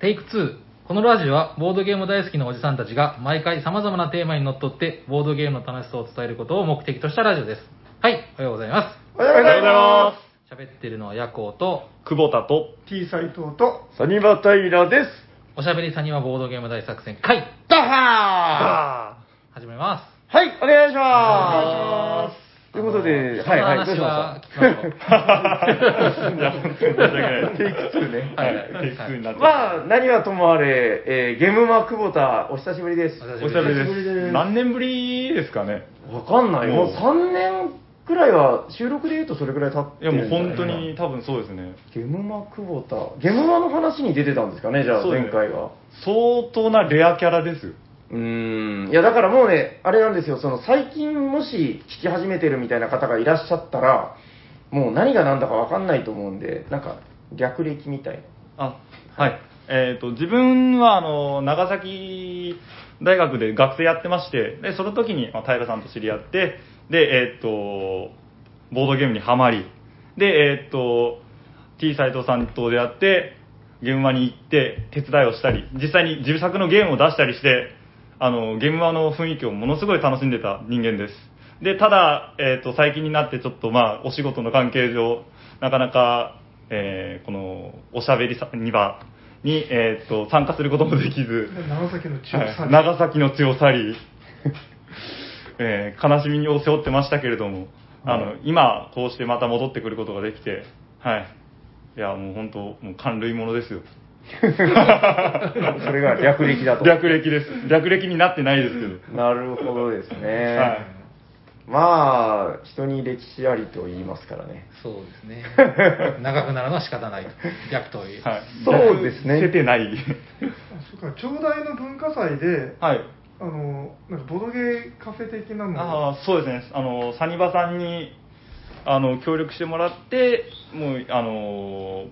テイク2。このラジオは、ボードゲーム大好きなおじさんたちが、毎回様々なテーマにのっとって、ボードゲームの楽しさを伝えることを目的としたラジオです。はい、おはようございま。おはようございます喋ってるのはヤコウと、久保田と、T 斎藤と、す。サニバタイラです。おしゃべりさんにはボードゲーム大作戦会、ダハ始めます。ーはい、お願いしお願ま。いしますということで、はいはい、どうしましょう。いや、本当に申し訳ない。テイク2ねはいテイク2になっすちゃまあ、何はともあれ、えーゲームマ久保田、お久しぶりです。お久しぶりで。ですす何年ぶりですかね。わかんない。もうもう3年くらいは、収録で言うとそれくらい経っていや、もう本当に多分そうですね。ゲームマ久保田。ゲームマの話に出てたんですかね、じゃあ、前回は。相当なレアキャラです。うん。いや、だからもうね、あれなんですよ、その最近もし聞き始めてるみたいな方がいらっしゃったら、もう何が何だかわかんないと思うんで、なんか、略歴みたい。あ、はい。えっ、と、自分は、あの、長崎大学で学生やってまして、で、その時に、まあ、平さんと知り合って、で、えっ、と、ボードゲームにはまり、で、えっ、と、T 斎藤さんと出会って、ゲームマに行って手伝いをしたり、実際に自作のゲームを出したりして、あの、ゲームマの雰囲気をものすごい楽しんでた人間です。で、ただ、えっ、と、最近になってちょっとまあ、お仕事の関係上、なかなか、えーこの、おしゃべりさに場に、えっ、と、参加することもできず、長崎の中はいさん、長崎の血を去り、えー悲しみを背負ってましたけれども、あの、今、こうしてまた戻ってくることができて、はい。いや、もう本当、もう感類物ですよ。それが略歴だと。略歴です。略歴になってないですけど。なるほどですね。はいまあ、人に歴史ありと言いますからね。そうですね。長くなるのは仕方ない。逆という。はい。そうですね出てない。そっか、町大の文化祭で、はい。あの、なんかボドゲーカフェ的なのああ、そうですね。あの、サニバさんに、あの、協力してもらって、もう、あの、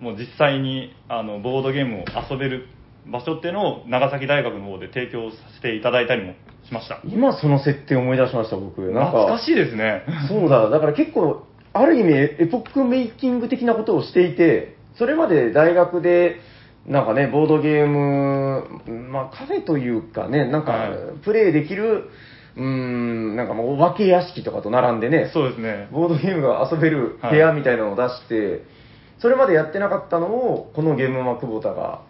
もう実際に、あの、ボードゲームを遊べる場所っていうのを長崎大学の方で提供させていただいたりもしました。今その設定思い出しました、僕。なん懐かしいですね。そうだ、だから結構、ある意味、エポックメイキング的なことをしていて、それまで大学で、なんかね、ボードゲーム、まあカフェというかね、なんかはい、プレイできる、うーん、なんかもうお化け屋敷とかと並んでね、そうですね。ボードゲームが遊べる部屋みたいなのを出して、それまでやってなかったのを、このゲームマ久保田が、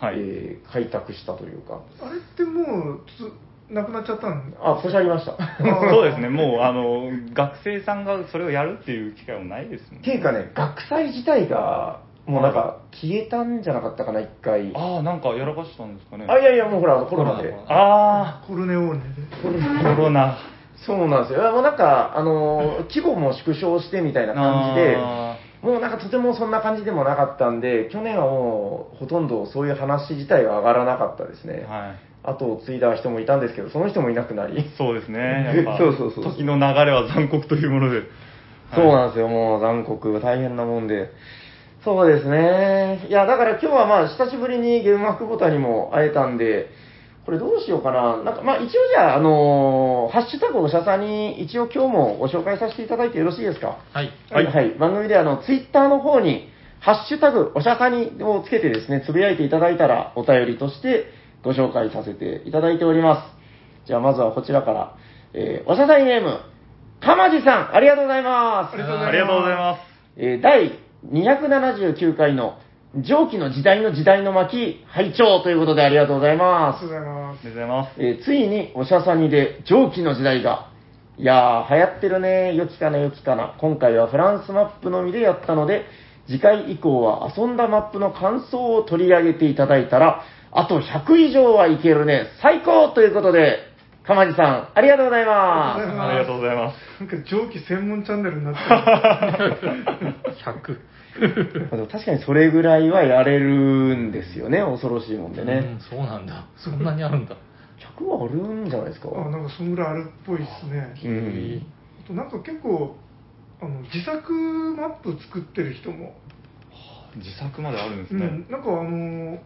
はい。えー開拓したというか、あれってもう、つなくなっちゃったんだ。あ、ポシャりました。そうですね。もう、あの、学生さんがそれをやるっていう機会もないですもんっていうかね、学祭自体が、もうなんか、消えたんじゃなかったかな、一回。あ、ああ、なんかやらかしたんですかね。いやいや、もうほら、コロナで。あコルネオーネで。あ、コロナ。そうなんですよ。もうなんか、あのー、規模も縮小してみたいな感じで、あもうなんかとてもそんな感じでもなかったんで、去年はもう、ほとんどそういう話自体が上がらなかったですね。はい。後を継いだ人もいたんですけど、その人もいなくなり。そうですね。やっぱ、そうそうそう時の流れは残酷というもので。そうなんですよ、もう残酷、大変なもんで。そうですね。いや、だから今日はまあ、久しぶりにゲームマックボタンにも会えたんで、これどうしようかな。なんか、まあ一応じゃあ、あのーハッシュタグおしゃさんに一応今日もご紹介させていただいてよろしいですか？はい。はい、はい。番組であの、ツイッターの方に、ハッシュタグおしゃさにをつけてですね、つぶやいていただいたら、お便りとしてご紹介させていただいております。じゃあまずはこちらから、えー、おしゃさにネーム、かまじさん、ありがとうございます。ありがとうございますありがとうございます。えー第279回の蒸気の時代の時代の巻拝聴ということでありがとうございありますがとう。ございまありがとうございます。えーついにおしゃさにで蒸気の時代が。いやー、流行ってるね。良きかな、良きかな。今回はフランスマップのみでやったので、次回以降は遊んだマップの感想を取り上げていただいたら、あと100以上はいけるね。最高ということで、かまじさん、ありがとうございます。ありがとうございます。す。なんか蒸気専門チャンネルになってる。100。まあでも確かにそれぐらいはやれるんですよね。恐ろしいもんでうねん。そうなんだ。そんなにあるんだ。100はあるんじゃないですか。あ、なんかそんぐらいあるっぽいですね。うん。あとなんか結構、あの自作マップ作ってる人も、自作まであるんですね。うん、なんかあの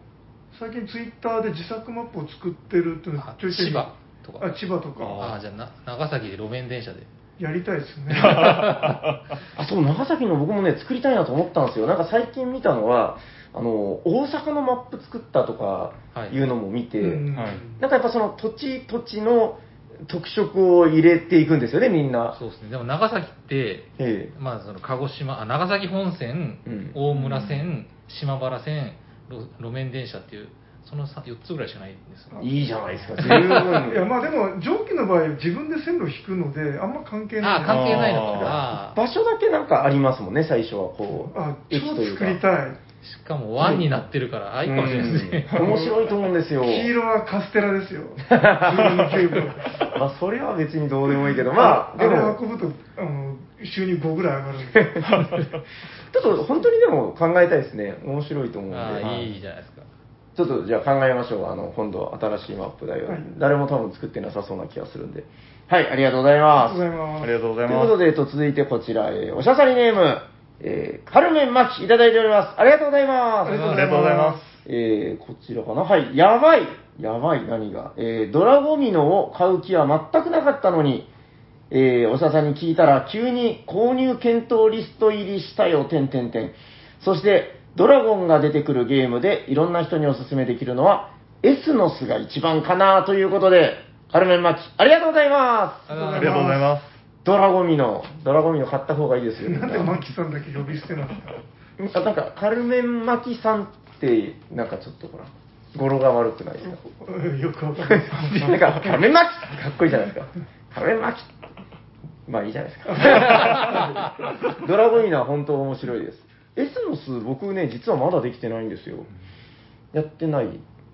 最近ツイッターで自作マップを作ってるっていうのあちょいちょい千葉とかあ千葉とかああ、じゃあな、長崎で路面電車で。やりたいですね あ、そう、長崎の僕もね、作りたいなと思ったんですよ。なんか最近見たのは、あの、大阪のマップ作ったとかいうのも見て、うんはいなんかやっぱその土地土地の特色を入れていくんですよね、みんな。そうですね。でも長崎って、ええまあ、その鹿児島、あ長崎本線、うん大村線、島原線、路路面電車っていう、その4つぐらいしかないんですよ。いいじゃないですか、十いや分。まあでも蒸気の場合自分で線路引くのであんま関係ないああ、関係ないのか。場所だけなんかありますもんね、最初はこう。あ超駅というか作りたいしかも湾になってるから、あいいかもしれないですね。うん面白いと思うんですよ。黄色はカステラですよ まあ、それは別にどうでもいいけど、まあ、であれも、運ぶとあの収入5ぐらい上がるんですよ ちょっと本当にでも考えたいですね。面白いと思うんで。あいいじゃないですか。ちょっとじゃあ考えましょう。あの、今度新しいマップだよ。はい誰も多分作ってなさそうな気がするんで。はい、ありがとうございあます。りがとうございますありがとうごとざいうます。いことで、えっと、続いてこちら、えーおしゃさりネーム、えーカルメンマキいただいております。ありがとうございます。ありがありがとうございます。えー、こちらかな？はい。やばい。やばい。何が？えー、ドラゴミノを買う気は全くなかったのに、えー、おしゃさんに聞いたら、急に購入検討リスト入りしたよ、てんてんてん。そして、ドラゴンが出てくるゲームで、いろんな人におすすめできるのは、エスノスが一番かなということで、カルメンマキ、ありがとうございまありがありがとうございます。す。ドラゴミノ、ドラゴミノ買った方がいいですよ。なんでマキさんだけ呼び捨てなんですかあなんか、カルメンマキさんって、なんかちょっとほら、語呂が悪くないですか？うんよくわかんないですなんか、カルメンマキかっこいいじゃないですか。カルメンマキまあいいじゃないですか。ドラゴミナは本当面白いです。エスノス、僕ね、実はまだできてないんですよ。やってない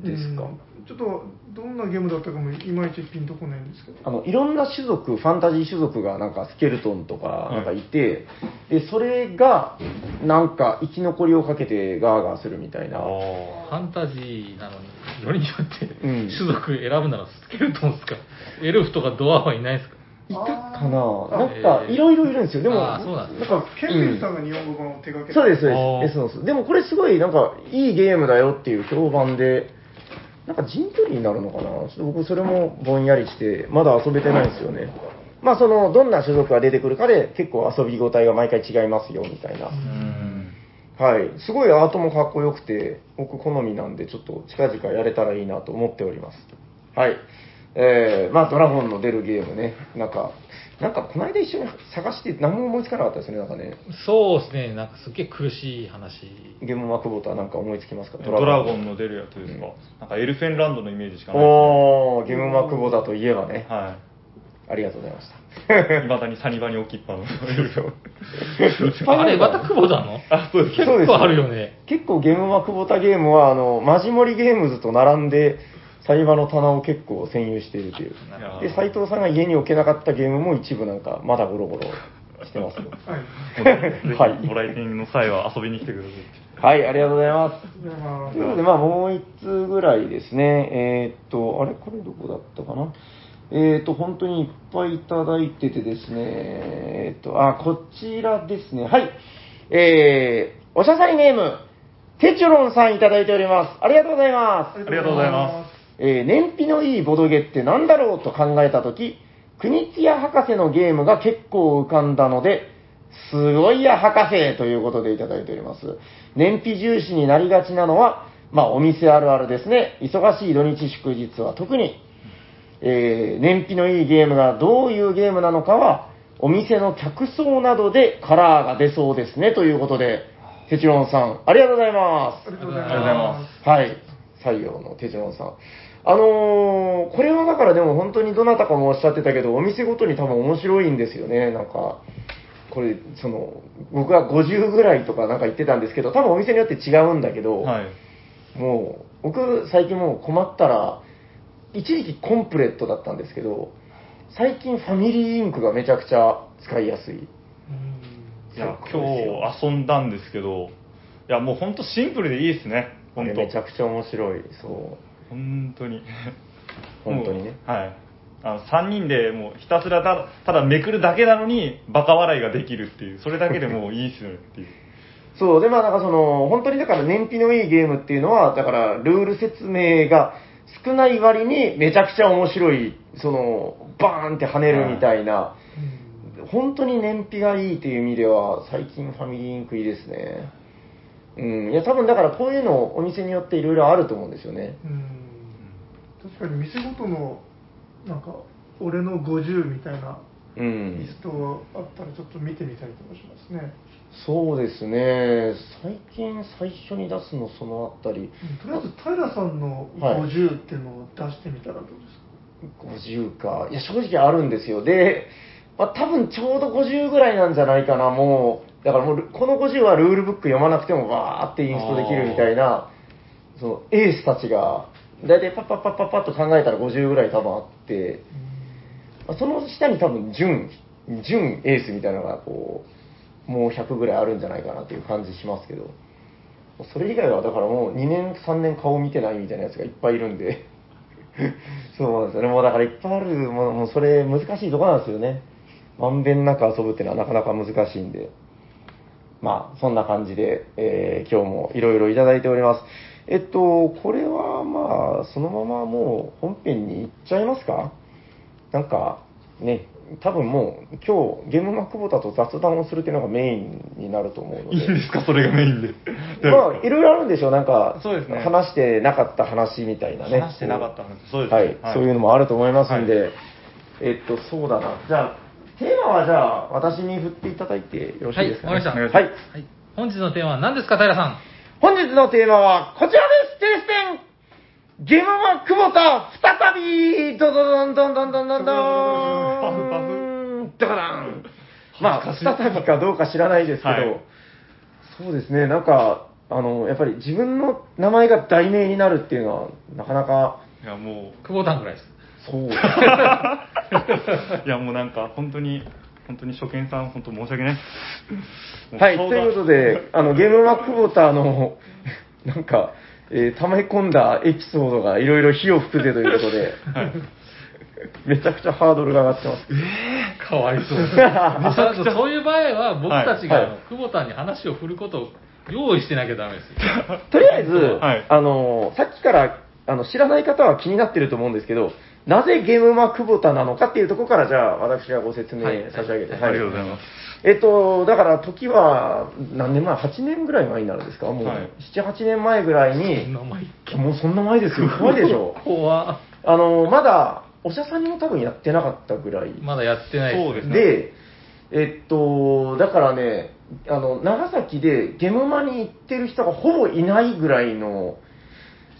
ですか？うん。ちょっとどんなゲームだったかもいまいちピンとこないんですけど。あのいろんな種族、ファンタジー種族がなんかスケルトンとかなんかいて、でそれがなんか生き残りをかけてガーガーするみたいな。ファンタジーなのに、よりによってうん。種族選ぶならスケルトンですか？エルフとかドアはいないですか？いたかなあなんかいろいろいるんですよ。でも、あーそうなんですなんかケンケンさんが日本語版を手掛けそうです、そうあーです。エスノス。でもこれすごいなんかいいゲームだよっていう評判で、なんか陣取りになるのかなちょっと僕それもぼんやりして、まだ遊べてないんですよね。まあその、どんな種族が出てくるかで結構遊び応えが毎回違いますよみたいな。うん。はい。すごいアートもかっこよくて、僕好みなんでちょっと近々やれたらいいなと思っております。はい。えー、まあドラゴンの出るゲームね。なんか、なんかこの間一緒に探して何も思いつかなかったですね、なんかね。そうですね、なんかすっげえ苦しい話。ゲームマークボーターなんか思いつきますか？ドラゴンの出るやつですか？なんかエルフェンランドのイメージしかないおー、ゲームマークボーターといえばね。はありがとうございました。い。いまだにサニバに置きっぱの。あれ、また久保田の？あ、そうです。結構あるよね。結構ゲームマークボーターゲームは、あの、マジモリゲームズと並んで、サイバの棚を結構占有しているという。で、斎藤さんが家に置けなかったゲームも一部なんか、まだゴロゴロしてますよ。はいはいご来店の際は遊びに来てください。はい、ありがとうございます。ありがとうございますということで、まあ、もう一通ぐらいですね。えーっと、あれこれどこだったかな？えーっと、本当にいっぱいいただいててですね、えーっと、あ、こちらですね。はい。えー、おしゃさりネーム、テチュロンさんいただいております。ありがとうございます。ありがとうございます。えー燃費のいいボドゲって何だろうと考えたとき、国津屋博士のゲームが結構浮かんだので、すごいや博士ということでいただいております。燃費重視になりがちなのは、まあお店あるあるですね。忙しい土日祝日は特に、えー燃費のいいゲームがどういうゲームなのかは、お店の客層などでカラーが出そうですねということで、テチロンさん、ありがとうございます。ありがとうございまますはい。採用の手順さん。あのーこれはだからでも本当にどなたかもおっしゃってたけど、お店ごとに多分面白いんですよね。なんか、これ、その、僕は50ぐらいとかなんか言ってたんですけど、多分お店によって違うんだけど、はい。もう、僕最近もう困ったら、一時期コンプレットだったんですけど、最近ファミリーインクがめちゃくちゃ使いやすい。いや、今日遊んだんですけど、いや、もう本当シンプルでいいですね。本当めちゃくちゃ面白い。そう。本当に。本当にねはい。あの3人でもうひたすらたただめくるだけなのにバカ笑いができるっていうそれだけでもういいっすよねっていう そう、で、まあ、なんかその、本当にだから燃費のいいゲームっていうのは、だから、ルール説明が少ない割に、めちゃくちゃ面白い、その、バーンって跳ねるみたいな、本当に燃費がいいっていう意味では、最近ファミリーインクいいですね。うん、いや、多分だからこういうのお店によっていろいろあると思うんですよね。うん確かに店ごとのなんか俺の50みたいなうんリ。ストあったらちょっと見てみたい気もしますね、そうですね。最近最初に出すのそのあたり、うんとりあえず平さんのはい50っていうのを出してみたらどうですか、50か。いや、正直あるんですよ。で、まあ、多分ちょうど50ぐらいなんじゃないかな、もう。だからもう、この50はルールブック読まなくてもわーってインストできるみたいな、そのエースたちが、だいたいパッパッパッパッパッと考えたら50ぐらい多分あって、まあその下に多分準、準エースみたいなのがこう、もう100ぐらいあるんじゃないかなっていう感じしますけど、それ以外はだからもう2年、3年顔見てないみたいなやつがいっぱいいるんで、そうなんですよね。もうだからいっぱいあるもの、もうそれ難しいところなんですよね。まんべんなく遊ぶっていうのはなかなか難しいんで。まあ、そんな感じで、えー今日もいろいろいただいております。えっと、これはまあ、そのままもう本編に行っちゃいますか？なんか、ね、多分もう今日ゲームマ久保田と雑談をするっていうのがメインになると思うので。いいんですか、それがメインで。まあ、いろいろあるんでしょう、なんか、そうですね話してなかった話みたいなね。話してなかった話そうですはい、ねはいそういうのもあると思いますんで、えっと、そうだな。じゃあ、テーマはじゃあ、私に振っていただいてよろしいですか、ね？はいわかりましたはい。はい。本日のテーマは何ですか、平さん？本日のテーマはこちらですテレステンゲームマ久保田再びドドドンドンドンドンドンドンドカンまあ、再びかどうか知らないですけど、そうですね、なんか、あの、やっぱり自分の名前が題名になるっていうのは、なかなか、いや、もう久保田ぐらいです。そ。う、いや、もうなんか、本当に、本当に初見さん、本当申し訳ないです。はい、ということで、あの、ゲームマ久保田の、なんか、えー溜め込んだエピソードがいろいろ火を吹くぜということで、めちゃくちゃハードルが上がってます。かわいそう。あとそういう場合は、僕たちが、久保田に話を振ることを用意してなきゃダメですよ。とりあえず、はいあの、さっきからあの知らない方は気になってると思うんですけど、なぜゲームマ久保田なのかっていうところから、じゃあ、私がご説明差し上げて、ありがとうございます。えっと、だから時は何年前 ?8 年ぐらい前になるんですか？もう、はい。7、8年前ぐらいそんに、な前もうそんな前ですよ。怖いでしょ。怖。っあの、まだ、おしゃさんにも多分やってなかったぐらい。まだやってない。そうですね。で、えっと、だからね、あの、長崎でゲムマに行ってる人がほぼいないぐらいの、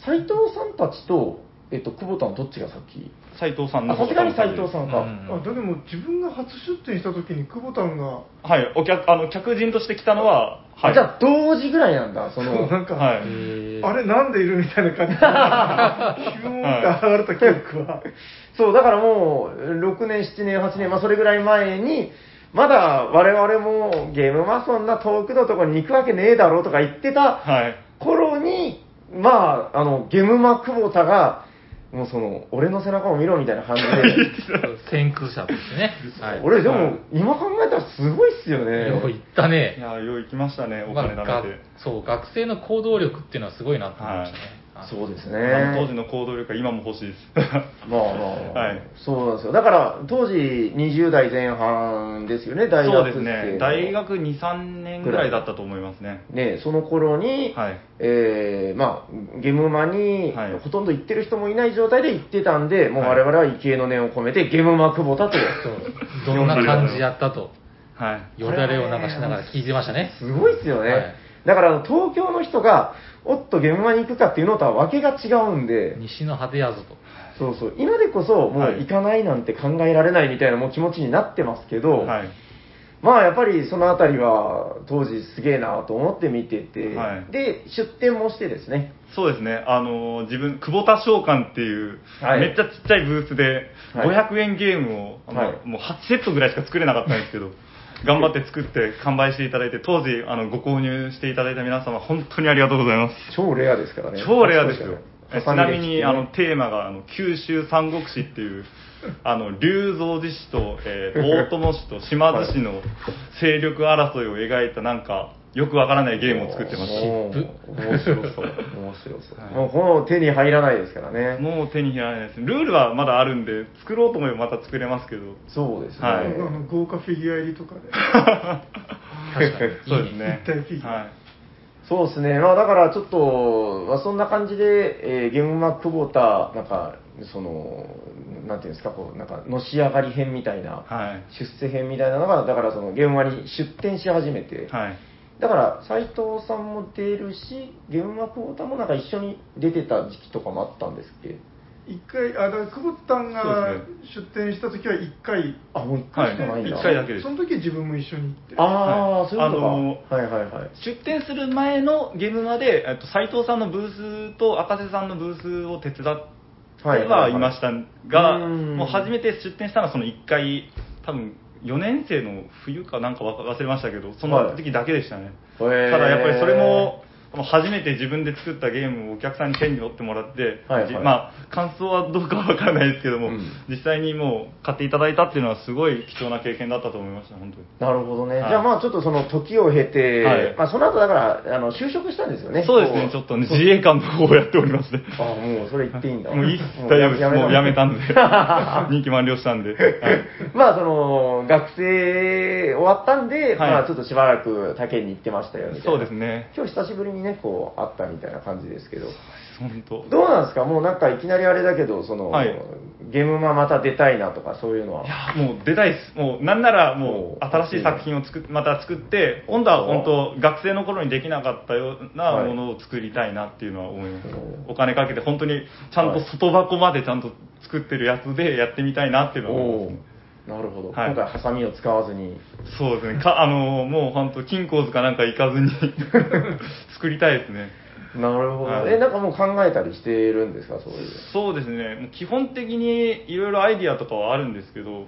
斎藤さんたちと、えっと、久保田のどっちが先？斉藤さんのあ、さすがに斎藤さんか。うんあでも自分が初出店した時に久保田がはい、お客、あの、客人として来たのは、はい。あじゃあ、同時ぐらいなんだ、そそうの。なんか、はい。へーあれなんでいるみたいな感じで気分が上がれた記憶はそう、だからもう、6年、7年、8年、まあ、それぐらい前に、まだ我々もゲームマそんな遠くのところに行くわけねえだろうとか言ってたはい。頃に、まあ、あの、ゲムマ久保田が、もうその、俺の背中を見ろみたいな感じで、先駆者としてね。はい。俺でも、はい今考えたらすごいっすよね。よう言ったいね。や、よう行きましたね、お金貯めて。そう、学生の行動力っていうのはすごいなと思いましたね。はいそうですね。当時の行動力は今も欲しいです。まあまあまあ、はいそうなんですよ。だから、当時20代前半ですよね、大学そうです生ね。の大学2、3年ぐらいだったと思いますね。ね、その頃に、はいえーまあ、ゲムマに、はいほとんど行ってる人もいない状態で行ってたんで、もうはい我々は畏敬の念を込めて、ゲムマ久保田と、そうどんな感じやったと、はい。よだれを流しながら聞いてましたね。すごいっすよね。はいだから、東京の人が、おっとゲムマに行くかっていうのとは訳が違うんで、西の果てやぞと。そうそう、今でこそ、もうはい。行かないなんて考えられないみたいなもう気持ちになってますけど、はい。まあやっぱりそのあたりは当時すげえなと思って見てて、はい。で、出店もしてですね、そうですね。あのー自分、久保田召喚っていう、はい。めっちゃちっちゃいブースで、はい。500円ゲームを、はい。もう8セットぐらいしか作れなかったんですけど、頑張って作って完売していただいて、当時、あの、ご購入していただいた皆様、本当にありがとうございます。超レアですからね。超レアですよ。えちなみに、あの、テーマが、あの、九州三国志っていう、あの、龍造寺氏と、えー、大友氏と島津氏の勢力争いを描いた、なんか、よくわからないゲームを作ってましもうシッ面白そう。面白そう。はいもうこの手に入らないですからた。ね。もう手に入らないです。ルールはまだあるんで、作ろうと思えばまた作れますけど。そうですね。はい豪華フィギュア入りとかで確かに。そうですね。フィギュアはい。そうですね。まあだからちょっと、まあ、そんな感じで、えー、ゲームマ久保田、なんか、その、なんていうんですか、こう、なんか、のし上がり編みたいな、はい。出世編みたいなのが、だからそのゲームマに出展し始めて、はい。だから斎藤さんも出るし、ゲームマ久保田もなんか一緒に出てた時期とかもあったんですっけ？一回、あ、だから久保田さんが出店した時は一回、あ、もう一回しかないんだ。はい一回だけですその時は自分も一緒に行って。ああ、はいそういうことか。あのはいはいはい。出店する前のゲームまで、えっと、斉藤さんのブースと赤瀬さんのブースを手伝ってはいましたが、うんもう初めて出店したのはその1回、多分4年生の冬かなんか忘れましたけど、その時だけでしたね。へーただやっぱりそれも、初めて自分で作ったゲームをお客さんに手に取ってもらって、はいはいじまあ、感想はどうかは分からないですけども、うん実際にもう買っていただいたっていうのはすごい貴重な経験だったと思いました、本当に。なるほどね。はいじゃあまあちょっとその時を経て、はいまあその後だから、あの、就職したんですよね。そうですね、ちょっとね、自衛官の方をやっておりますね。あもうそれ言っていいんだ。もういいっす、大丈夫です。もうやめたんで。任期満了したんで。はいまあその、学生終わったんで、はいまあちょっとしばらく他県に行ってましたよ。そうですね。今日久しぶりにね、こう、会ったみたいな感じですけど。本当。どうなんですか？もうなんかいきなりあれだけど、その、はいゲームマまた出たいなとかそういうのは。いや、もう出たいです。もう、なんならもう、お新しい作品を作っまた作って、今度は本当、学生の頃にできなかったようなはいものを作りたいなっていうのは思います。おお金かけて、本当に、ちゃんと外箱までちゃんと作ってるやつでやってみたいなっていうのは思いおますね。おなるほど。はい今回ハサミを使わずに。そうですね。か、あの、もう本当、金庫図かなんか行かずに 作りたいですね。なるほど。はいえ、なんかもう考えたりしてるんですかそういう。そうですね、もう基本的にいろいろアイディアとかはあるんですけど、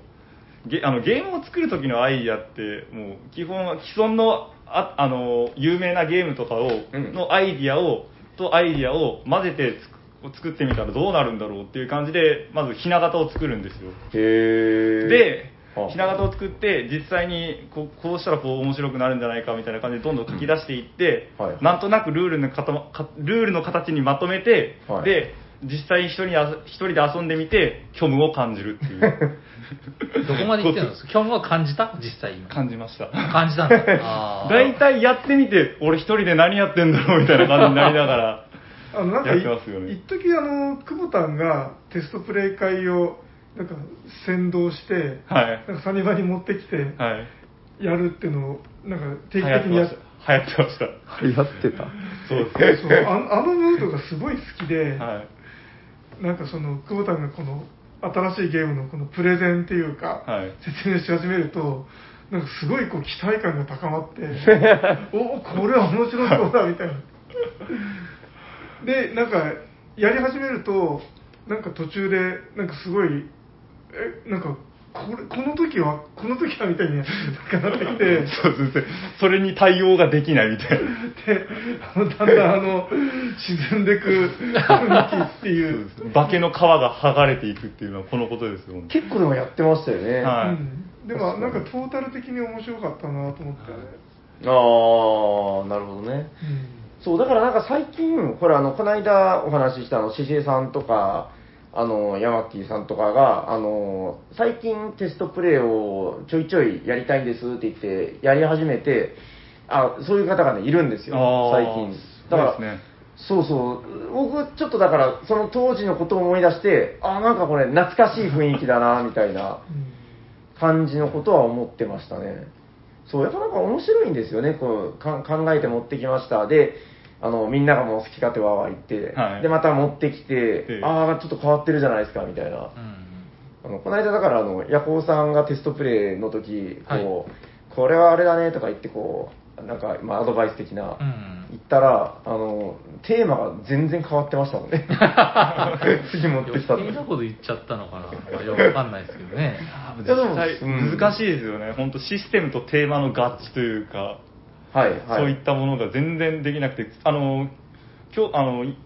ゲあのゲームを作る時のアイディアって、もう基本は既存のああの有名なゲームとかを、うんのアイディアをとアイディアを混ぜてつく作ってみたらどうなるんだろうっていう感じで、まずひな形を作るんですよ。へー。ではあ、ひな形を作って、実際にこうこうしたらこう面白くなるんじゃないかみたいな感じでどんどん書き出していって、うんはいなんとなくルールのかたルールの形にまとめて、はいで、実際に一人一人で遊んでみて、虚無を感じるっていう。どこまで行ってるんですか今日は感じた？実際今。感じました。感じたんだ。大体やってみて、俺一人で何やってんだろうみたいな感じになりながら、あのなんかやってますよね一時あの久保田がテストプレイ会をなんか先導して、はい。なんかサニバに持ってきてはい。やるっていうのをなんか定流期的にやっ行ってました。流行ってました。やってた。そうですそうああのムードがすごい好きで、はい。なんかその久保田がこの新しいゲームのこのプレゼンっていうか、はい説明し始めるとなんかすごいこう期待感が高まって おおこれは面白そうだみたいなでなんかやり始めるとなんか途中でなんかすごいえなんかこれこの時はこの時はみたいになんかなってきて そうですね。それに対応ができないみたいな。であのだんだんあの沈んでく雰囲気っていう化けの皮が剥がれていくっていうのはこのことですよ。結構でもやってましたよね。はいうん、でもなんかトータル的に面白かったなと思って、ああ、なるほどね。うんそう、だからなんか最近、ほら、あの、この間お話ししたあの、ししえさんとか、あの、ヤマッティさんとかが、あの、最近テストプレイをちょいちょいやりたいんですって言って、やり始めて、あ、そういう方がね、いるんですよ、最近。だから、そうそうそう、僕、ちょっとだから、その当時のことを思い出して、あ、なんかこれ、懐かしい雰囲気だな、みたいな感じのことは思ってましたね。そう、やっぱなんか面白いんですよね、こうか考えて持ってきました。で、あの、みんながもう好き勝手わーわー言って、はい。で、また持ってきてええ、ああ、ちょっと変わってるじゃないですか、みたいな。うん。あの、この間だから、あの、ヤコウさんがテストプレイの時、こう、はい。これはあれだねとか言って、こう、なんか、まあ、アドバイス的な、うん。言ったら、あの、テーマが全然変わってましたもんね。次持ってきた余計なこと言っちゃったのかな、まあ、よくわかんないですけどね。いやでも実際うん。難しいですよね、本当システムとテーマの合致というか、はい、はい。そういったものが全然できなくて、あの今日あのい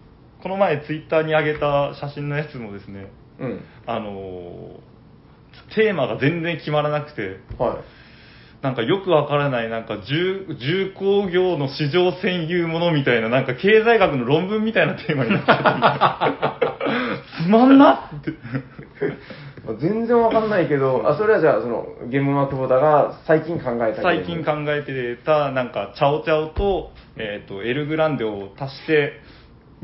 この前、ツイッターに上げた写真のやつもですね、うん。あのテーマが全然決まらなくて、はい。なんかよくわからない、なんか重重工業の市場占有ものみたいな、なんか経済学の論文みたいなテーマになっちゃって、つまんなって。全然わかんないけど、あ、それはじゃあ、その、ゲームマークボタが最近考えた最近考えてた、なんか、チャオチャオと、えっ、と、エルグランデを足して、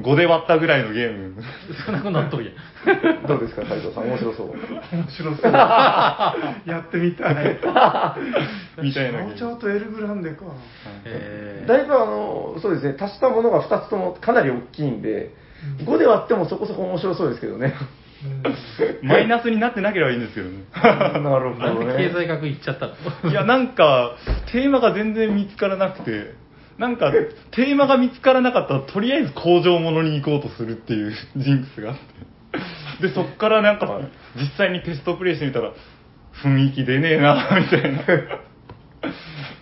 5で割ったぐらいのゲーム。そんなことなっとるやん。どうですか、斉藤さん？面白そう。面白そう。やってみたい。みたいなちょうとエルグランデか。えーだいぶあの、そうですね、足したものが2つともかなり大きいんで、5で割ってもそこそこ面白そうですけどね。マイナスになってなければいいんですけどね。なるほどね。経済学行っちゃったの？いや、なんか、テーマが全然見つからなくて、なんか、テーマが見つからなかったら、とりあえず工場ものに行こうとするっていうジンクスがあって。で、そっからなんかはい、実際にテストプレイしてみたら、雰囲気出ねえな、みたいな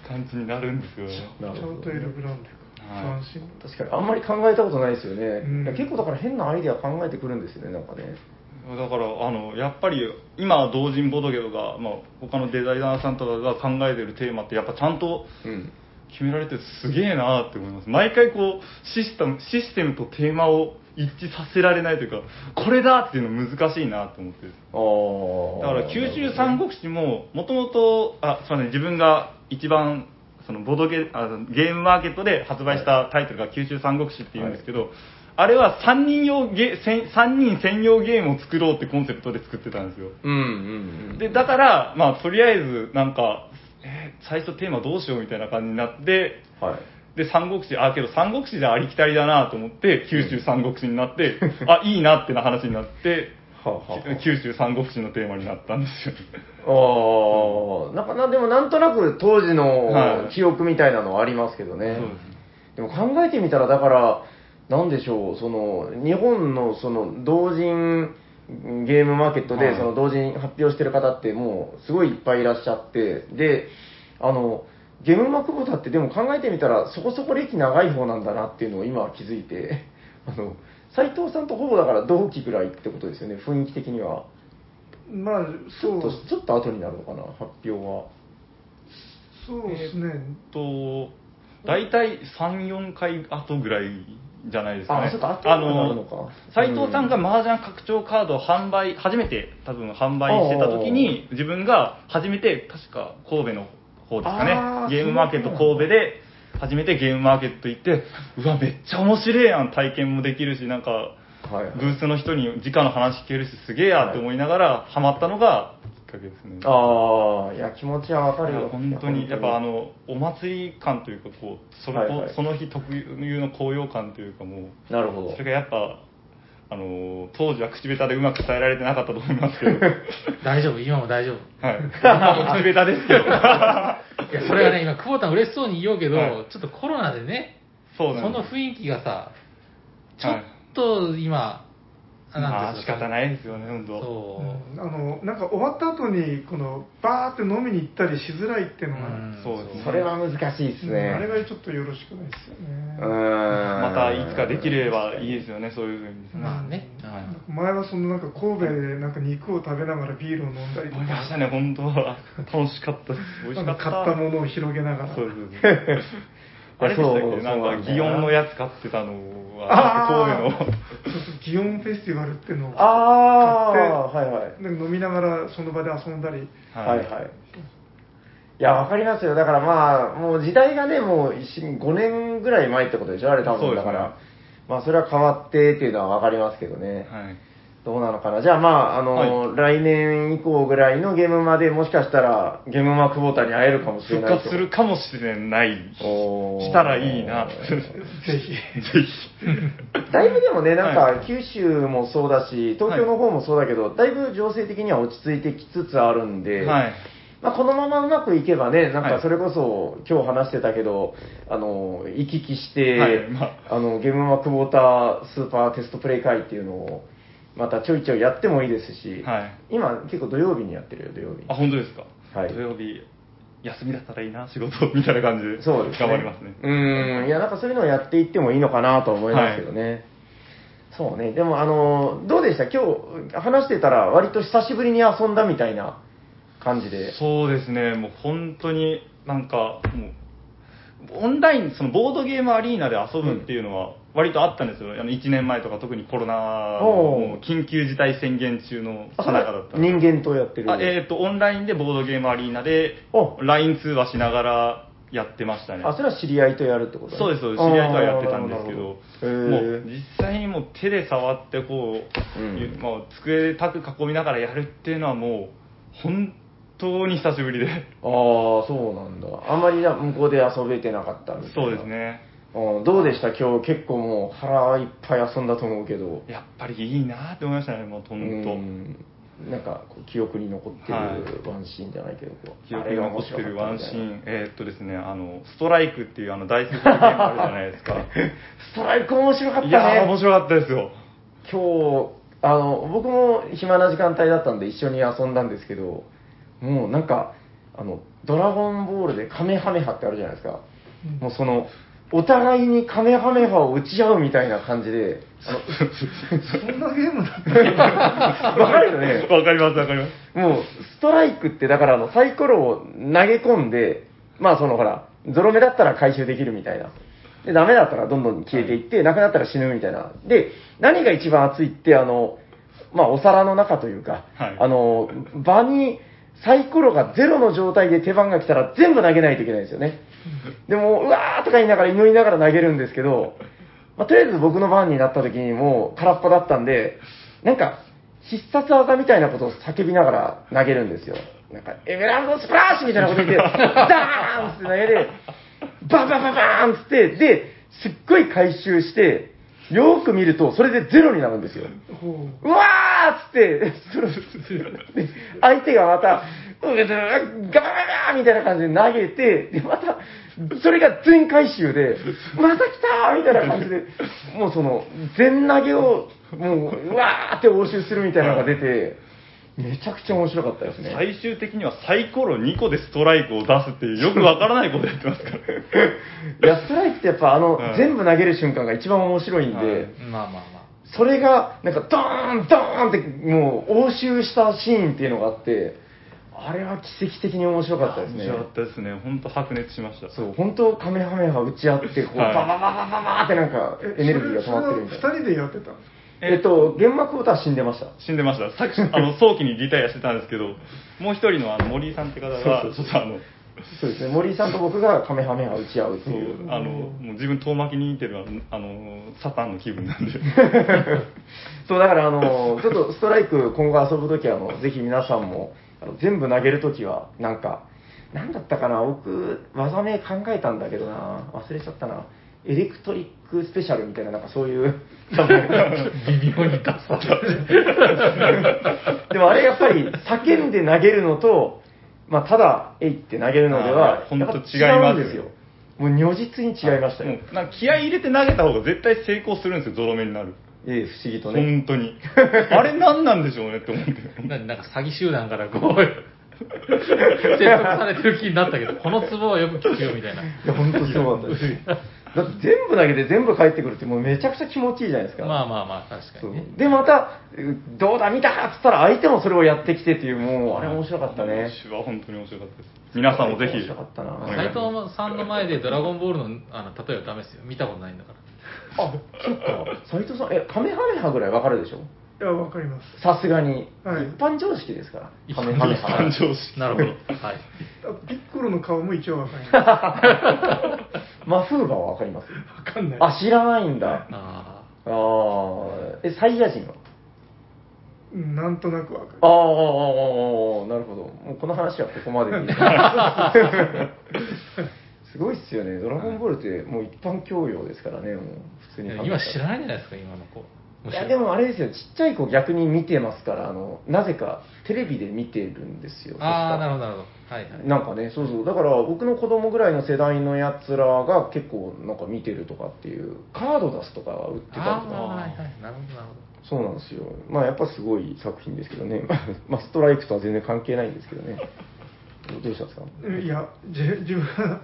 感じになるんですよね。なるほどちゃんとエルグラン確かに、あんまり考えたことないですよね。うん結構だから変なアイデア考えてくるんですよね、なんかね。だからあのやっぱり今同人ボドゲとか、まあ、他のデザイナーさんとかが考えてるテーマってやっぱちゃんとうん。決められてすげえなって思います毎回こうシステムシステムとテーマを一致させられないというかこれだっていうの難しいなと思って。だから九州三国志ももともとあすみません自分が一番そのボドゲあゲームマーケットで発売したタイトルが九州三国志っていうんですけど、あれは3人用ゲせん三人専用ゲームを作ろうってコンセプトで作ってたんですよ。うんうんうん。でだからまあとりあえずなんか、えー最初テーマどうしようみたいな感じになってはい。で三国志あけど三国志じゃありきたりだなと思って九州三国志になって、あいいなってな話になってはあはあはあ。九州三国志のテーマになったんですよ。ああ、なんかな、でもなんとなく当時はのい。記憶みたいなのはありますけどね。そうですでも考えてみたら、だから、なんでしょう、その、日本のその、同人ゲームマーケットで、はいその同人発表してる方ってもう、すごいいっぱいいらっしゃって、で、あの、ゲームマクボタってでも考えてみたら、そこそこ歴長い方なんだなっていうのを今は気づいて、あの、斉藤さんとほぼだから同期ぐらいってことですよね、雰囲気的には。まあ、ちょっと、そう、ちょっと後になるのかな、発表は。そうですね。と大体34回後ぐらいじゃないですかね。あちょっと後になるのか。斉藤さんが麻雀拡張カードを販売初めて多分販売してた時に自分が初めて確か神戸の方ですかね。ゲームマーケット神戸で初めてゲームマーケット行ってうわめっちゃ面白いやん体験もできるしなんかはいはい。ブースの人に直の話聞けるしすげえやって思いながらハマったのがきっかけですね。ああ、いや、気持ちはわかるよ。本当にやっぱあ、のお祭り感というかこうそれと、はいはい。その日特有の高揚感というかもうなるほど。それ。がやっぱあの当時は口下手でうまく伝えられてなかったと思いますけど。大丈夫今も大丈夫。はい。今も口下手ですけど。いや、それがね、今、久保田嬉しそうに言おうけど、はい。ちょっとコロナでね、そうなんその雰囲気がさ、ちょっはいと今、あまあなんていうんですか仕方ないですよね本当。そう。あのなんか終わった後にこのバーって飲みに行ったりしづらいっていうのが、うん。そうですね。それは難しいですね。あれがちょっとよろしくないですようね。ーん。またいつかできればいいですよねそういうふうに。まあね。前はそのなんか神戸でなんか肉を食べながらビールを飲んだりと思いましか、たね本当は楽しかったです美味しかった買ったものを広げながら。そうですそうですあれでしたっけ？なんか祇園のやつ買ってたのあはー神戸の祇園フェスティバルっていうのをあ買ってあ、はいはい。飲みながらその場で遊んだり、はいはい。いや、わかりますよ。だからまあ、もう時代がね、もう5年ぐらい前ってことでしょ？あれ多分だから。まあ、それは変わってっていうのはわかりますけどね。はいどうなのかな。じゃあまあ、あの、来年以降ぐらいのゲームまでもしかしたら、ゲームマークボータに会えるかもしれない復活するかもしれない。したらいいな。ぜひ。ぜひ。だいぶでもね、なんはか九州もそうだし、東京の方もそうだけど、だいぶ情勢的には落ち着いてきつつあるんで、はい。まあ、このままうまくいけばね、なんはい。かそれこそ、今日話してたけど、あの、行き来して、はい。まあ。の、ゲームマークウォータースーパーテストプレイ会っていうのを、またちょいちょいやってもいいですし、はい今結構土曜日にやってるよ、土曜日。あ本当ですか、はい土曜日休みだったらいいな仕事みたいな感じで そうですね。頑張りますねうん、いや、なんかそういうのをやっていってもいいのかなと思いますけどね。そうね。でも、あの、どうでした？今日、話してたら、割と久しぶりに遊んだみたいな感じで。そうですねもう本当になんかもうオンラインそのボードゲームアリーナで遊ぶっていうのは、割とあったんですよ。あの、1年前とか特にコロナの緊急事態宣言中のあさなかだった。人間とやってる。あえっ、と、オンラインでボードゲームアリーナでお、LINE 通話しながらやってましたね。あ、それは知り合いとやるってこと？ねそうです、そうです。知り合いとはやってたんですけど、どへう実際にもう手で触ってこう、うんまあ、机たく囲みながらやるっていうのはもう、本当に久しぶりで。ーああ、そうなんだ。あんまりじゃあ向こうで遊べてなかったみたいな。そうです。ね。うんどうでした？今日結構もう腹いっぱい遊んだと思うけど。やっぱりいいなって思いましたね、もう本当。うんなんかこう記憶に残ってるはいワンシーンじゃないけど、こう記憶に残ってるワンシーン。ン、えーっとですね、あの、ストライクっていうあの大スーパーゲームあるじゃないですか。ストライク面白かったね。いやー、面白かったですよ。今日、あの、僕も暇な時間帯だったんで一緒に遊んだんですけど、もうなんか、あの、ドラゴンボールでカメハメハってあるじゃないですか。もうその、お互いにカメハメハを打ち合うみたいな感じで、あそんなゲームだっわかるよね。わかります、わかります。もう、ストライクって、だからあの、サイコロを投げ込んで、まあそのほら、ゾロ目だったら回収できるみたいな。で、ダメだったらどんどん消えていって、なくなったら死ぬみたいな。で、何が一番熱いって、あの、まあお皿の中というか、はいあの、場にサイコロがゼロの状態で手番が来たら全部投げないといけないんですよね。でも、うわーとか言いながら祈りながら投げるんですけど、まあ、とりあえず僕の番になった時にもう空っぽだったんで、なんか、必殺技みたいなことを叫びながら投げるんですよ。なんか、エメラルドスプラッシュみたいなこと言って、ダーンって投げて、バンバンバンバンって、で、すっごい回収して、よーく見ると、それでゼロになるんですよ。ほうわーっつって、相手がまた、うガバガバみたいな感じで投げて、で、また、それが全回収で、また来たーみたいな感じで、もうその、全投げを、もう、うわーって応酬するみたいなのが出て、めちゃくちゃ面白かったですね。最終的にはサイコロ2個でストライクを出すっていう、よくわからないことやってますから。いや、ストライクってやっぱあの、はい全部投げる瞬間が一番面白いんで、はいまあまあまあ。それが、なんか、ドーン、ドーンって、もう、応酬したシーンっていうのがあって、あれは奇跡的に面白かったですね。面白かったですね。本当白熱しました。そう、本当カメハメハ打ち合って、こう、はいババババババってなんか、エネルギーが止まってるみたいな。二人でやってたんですかえっと、玄幕歌は死んでました。死んでました。さっき、あの、早期にリタイアしてたんですけど、もう一人のあの森井さんって方が、ちょっとあの、そうですね、森井さんと僕がカメハメハ打ち合うってそういう。あの、もう自分遠巻きに似てるあの、サタンの気分なんで。そう、だから、あの、ちょっとストライク今後遊ぶときは、あの、ぜひ皆さんも、あの全部投げるときは、なんか、なんだったかな、僕、技名考えたんだけどな、忘れちゃったな。エレクトリックスペシャルみたいな、なんかそういう、多分微妙に出す。でもあれやっぱり叫んで投げるのと、まあ、ただ、えいって投げるのであはー、ほんとやっぱ違いますすよ。もう如実に違いましたよ。なんか気合い入れて投げた方が絶対成功するんですよ、ゾロ目になる。ええ、不思議とね。本当に。あれ何なんでしょうねって思って。ななんか詐欺集団からこう、説得されてる気になったけど、このツボはよく聞くよみたいな。いや、本当そうだったです。だって全部投げて全部返ってくるってもうめちゃくちゃ気持ちいいじゃないですか。まあまあまあ、確かそうにね。で、また、うどうだ、見たかっつったら相手もそれをやってきてっていう、もう、あれ面白かったね。私は本当に面白かったです。皆さんもぜひ。面白かったなお願い斎します藤さんの前でドラゴンボールのあの例えはダメですよ。見たことないんだから。あ、そっか。斎藤さん、え、カメハメハぐらいわかるでしょ？いや、わかります。さすがに。はい一般常識ですから。一カメハメ一ハ。般常識。なるほど。はい。あピッコロの顔も一応わかりま マフーバはわかります？かんない。あ、知らないんだ。ああーえ、サイヤ人は？うんなんとなくわかる。あーあー、あーあー、なるほど。もうこの話はここまでに。すごいっすよね。ドラゴンボールってもう一般教養ですからね、もう普通に。今知らないじゃないですか、今の子。いやでもあれですよ、ちっちゃい子逆に見てますから、あの、なぜかテレビで見てるんですよ。ああ、なるほど。ど、なるほど。はいはい。なんかね、そうそう。だから僕の子供ぐらいの世代のやつらが結構なんか見てるとかっていう、カード出すとか売ってたりとああ、か。はいはい。なるほど、なるほそうなんですよ。まあやっぱすごい作品ですけどね。まあストライクとは全然関係ないんですけどね。どうしたんですか？いや、じ自分は、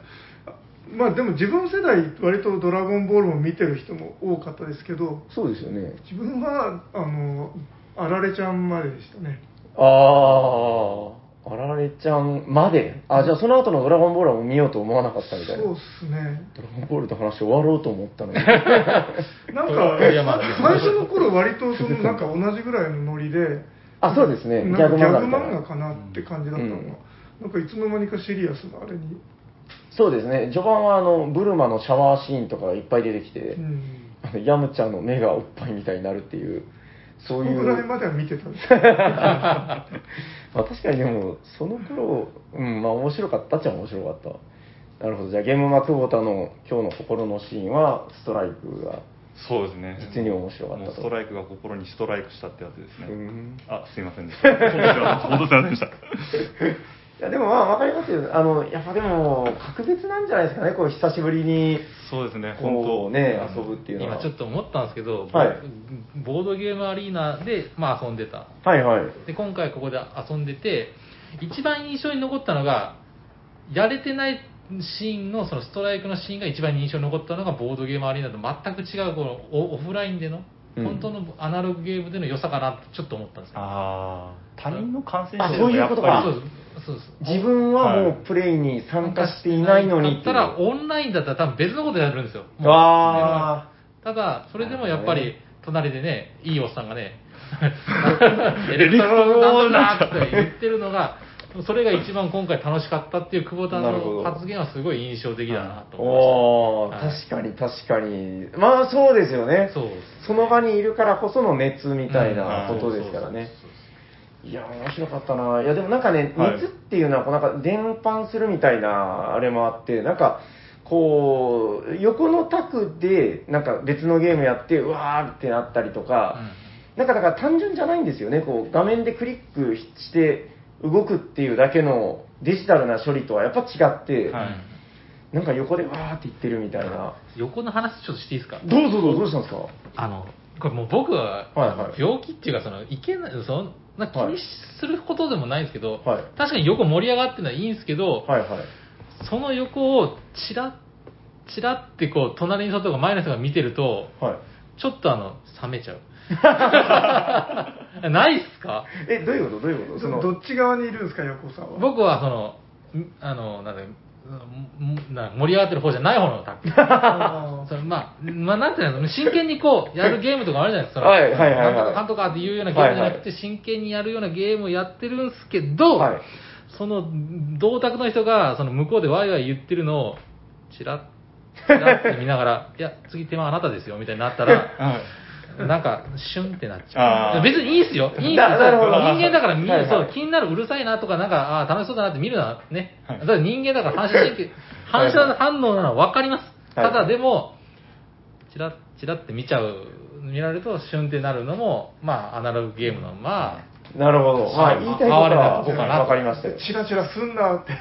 まあでも自分世代、割とドラゴンボールも見てる人も多かったですけど、そうですよね。自分は、あの、あられちゃんまででしたね。ああ、あられちゃんまで、あ、じゃあその後のドラゴンボールは見ようと思わなかったみたいな。そうっすね。ドラゴンボールの話終わろうと思ったのに。なんか、最初の頃割とそのなんか同じぐらいのノリで、あ、そうですね。ギャグ漫画かなって感じだったのが、うんなんかいつの間にかシリアスなあれに。そうですね。序盤はあの、ブルマのシャワーシーンとかがいっぱい出てきて、うん。あのヤムちゃんの目がおっぱいみたいになるっていう、そういう。そのぐらいまでは見てたんです まあ確かにでも、その頃、うん、まあ面白かったっちゃ面白かった。なるほど。じゃあゲームマ久保田の今日の心のシーンは、ストライクが。そうですね。実に面白かったストライクが心にストライクしたってやつですね。うんあ、すいませんでした。本当すませんでした。いや、でもまあわかりますよ。あの、やっぱでも、格別なんじゃないですかね、こう久しぶりに、そうですね、本当ね、遊ぶっていうのは。今ちょっと思ったんですけど、はいボードゲームアリーナで、まあ、遊んでた。はいはい。で、今回ここで遊んでて、一番印象に残ったのが、やれてないシーンの、そのストライクのシーンが一番印象に残ったのが、ボードゲームアリーナと全く違う、このオオフラインでの、うん本当のアナログゲームでの良さかなってちょっと思ったんですよ。ああ、他人の感染あ者そういうことかやっぱりそうですそうです自分はもうプレイに参加していないのにだったら、オンラインだったら多分別のことやるんですよ。もうわただ、それでもやっぱり隣でね、いいおっさんがね、エレクトロンなんとかって言ってるのが、それが一番今回楽しかったっていう久保田なるほどの発言はすごい印象的だなとおー、思いました。はい確かに確かに。まあそうですよね。そうその場にいるからこその熱みたいなうんことですからね。いや、面白かったな。いや、でもなんかね、はい熱っていうのは、こうなんか伝播するみたいなあれもあって、なんか、こう、横のタクで、なんか別のゲームやって、うわーってなったりとか、なんかだから単純じゃないんですよね。こう、画面でクリックして動くっていうだけのデジタルな処理とはやっぱ違って、はいなんか横でわーって言ってるみたいな。横の話ちょっとしていいですか？どうぞどうぞ、どうしたんですか？あの、これもう僕は、はいはい病気っていうか、その、いけない、そんな気にすることでもないんですけど、はい確かに横盛り上がってるのはいいんですけど、はいはい。その横をチラッ、チラってこう、隣の人とか前の人が見てると、はい。ちょっとあの、冷めちゃう。ないっすか？え、どういうこと？どういうこと？その、どっち側にいるんですか、横さんは？僕はその、んあの、なんだんな盛り上がってる方じゃない方の卓球。そのまあ、まあ、なんていうの、真剣にこう、やるゲームとかあるじゃないですか。はいはいはいはいなんとかかんとかっていうようなゲームじゃなくて、真剣にやるようなゲームをやってるんですけど、はいその、同卓の人が、その向こうでワイワイ言ってるのを、チラッ、チラッって見ながら、いや、次手間あなたですよ、みたいになったら、はい なんか、シュンってなっちゃう。別にいいですよ。いいんですよ。人間だから見る、はいはいそう、気になる、うるさいなとか、なんか、あー楽しそうだなって見るのはね。はいだから人間だから反射神経、反射反応なのは分かります。はいただでも、チラッ、チラッって見ちゃう、見られると、シュンってなるのも、まあ、アナログゲームの、まなるほど。まあ、はい言いたいことはとこかなわかりましたよ。チラチラすんなって、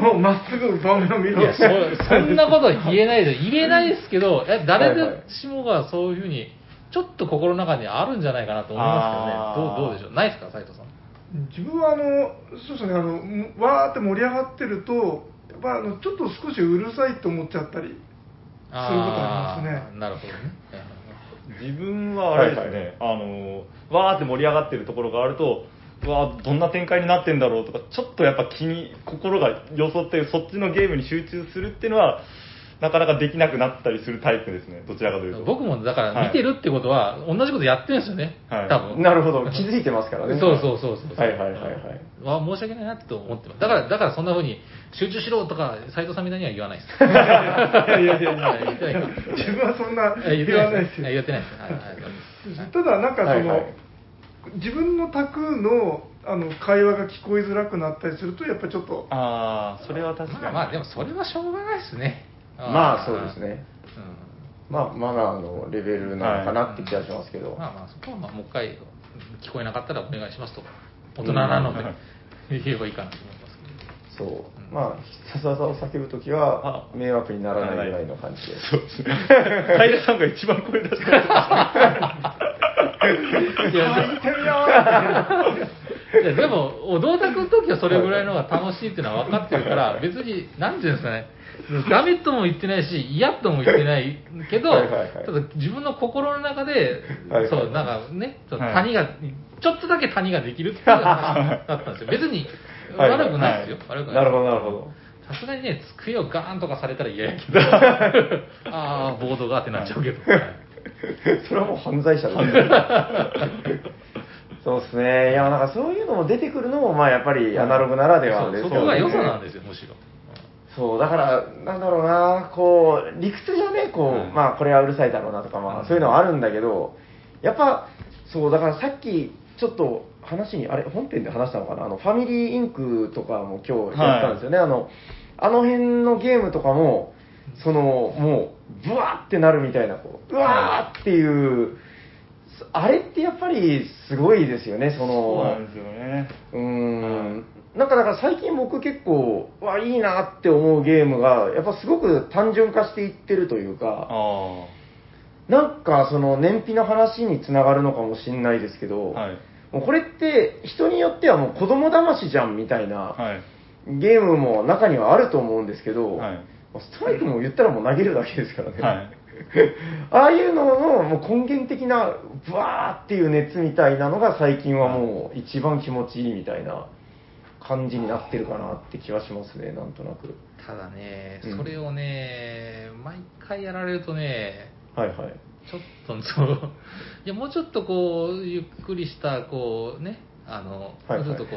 もうまっすぐ場面を見あ、ろいや、そそんなこと言えないで、言えないですけど、え誰でしもがそういうふうに、ちょっと心の中にあるんじゃないかなと思いますけどね。どうどうでしょう？ないですか、斉藤さん？自分はあの、そうですね、あの、わーって盛り上がってると、やっぱあのちょっと少しうるさいと思っちゃったりすることありますね。ーなるほどね。自分はあれですね、あのわーって盛り上がってるところがあるとうわーどんな展開になってんだろうとかちょっとやっぱ気に心がよそってそっちのゲームに集中するっていうのはなかなかできなくなったりするタイプですねどちらかというと僕もだからはい見てるってことは、同じことやってるんですよね、はい多分。なるほど。気づいてますからね。そうそうそうそう。はいはいはいはい。わ申し訳ないなって思ってます。だから、だからそんな風に集中しろとか、斉藤さんみたいには言わないです。いやいやいやい自分はそんなえ言わないですよ。言ってないです。はいはいただなんかその、はいはい自分の卓のあの会話が聞こえづらくなったりするとやっぱりちょっとああそれは確かにまあまあ、でもそれはしょうがないですね。まあそうですね。うん。まあ、マナーのレベルなのかなって気がしますけど。まあまあ、そこはまあもう一回聞こえなかったらお願いしますと。大人なので言えばいいかなと思いますけど。そう。まあ、必殺技を叫ぶときは、迷惑にならないぐらいの感じで。そうですね平さんが一番声出してましたいや聞いてみよういやでも、お同卓の時はそれぐらいのが楽しいっていうのは分かってるから、別に、なんていうんですかね、ダメとも言ってないし、嫌とも言ってないけど、はいはいはいただ自分の心の中で、はいはいそう、なんかね、ちょっとはい谷が、ちょっとだけ谷ができるっていう話だったんですよ。別に、はい悪くないですよ。悪くない。なるほど、なるほど。さすがにね、机をガーンとかされたら嫌やけど。ああ、ボードがってなっちゃうけど。はいそれはもう犯罪者ですね。そうですね。いや、なんかそういうのも出てくるのも、まあやっぱりアナログならではですそよね。こが良さなんですよ、むしろ。そう、だから、なんだろうな、こう、理屈上ね、こう、はいまあ、これはうるさいだろうなとか、まあ、そういうのはあるんだけど、やっぱ、そう、だからさっき、ちょっと話に、あれ、本編で話したのかな、あの、ファミリーインクとかも今日やったんですよね、あの、あの辺のゲームとかも、その、もう、ブワーってなるみたいな、こう、うわーっていう、あれってやっぱりすごいですよね、そそうの、なんですよね。うーんなんかだから最近僕結構、うわ、いいなって思うゲームが、やっぱすごく単純化していってるというか、あなんかその燃費の話につながるのかもしれないですけど、あ。はい。もうこれって人によってはもう子供騙しじゃんみたいなはい。ゲームも中にはあると思うんですけど、はい。ストライクも言ったらもう投げるだけですからね。はい。ああいうののもう根源的なブワーっていう熱みたいなのが最近はもう一番気持ちいいみたいな感じになってるかなって気はしますね、なんとなく。ただねうん、それをね、毎回やられるとね、はいはい。ちょっとそう、いや、もうちょっとこう、ゆっくりした、こうね、あの、はいはいちょっとこ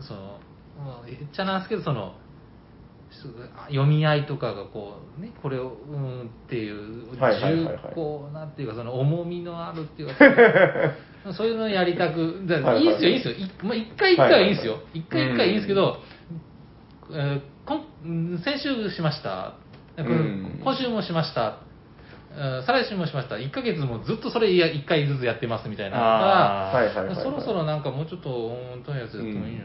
う、その、まあ言っちゃなんですけど、その、す読み合いとかがこうねこれをうんっていう重厚なんていうかその重みのあるっていうか そういうのやりたくいはいい。いですよいいですよ。いまあ一回一回はいいんですよ。一回一回いいんですけどえーこんうん先週しました。今週もしました。うん再来週もしました。1ヶ月もずっとそれ1回ずつやってますみたいなはいはいそろそろなんかもうちょっと本当のやつやってもいいな、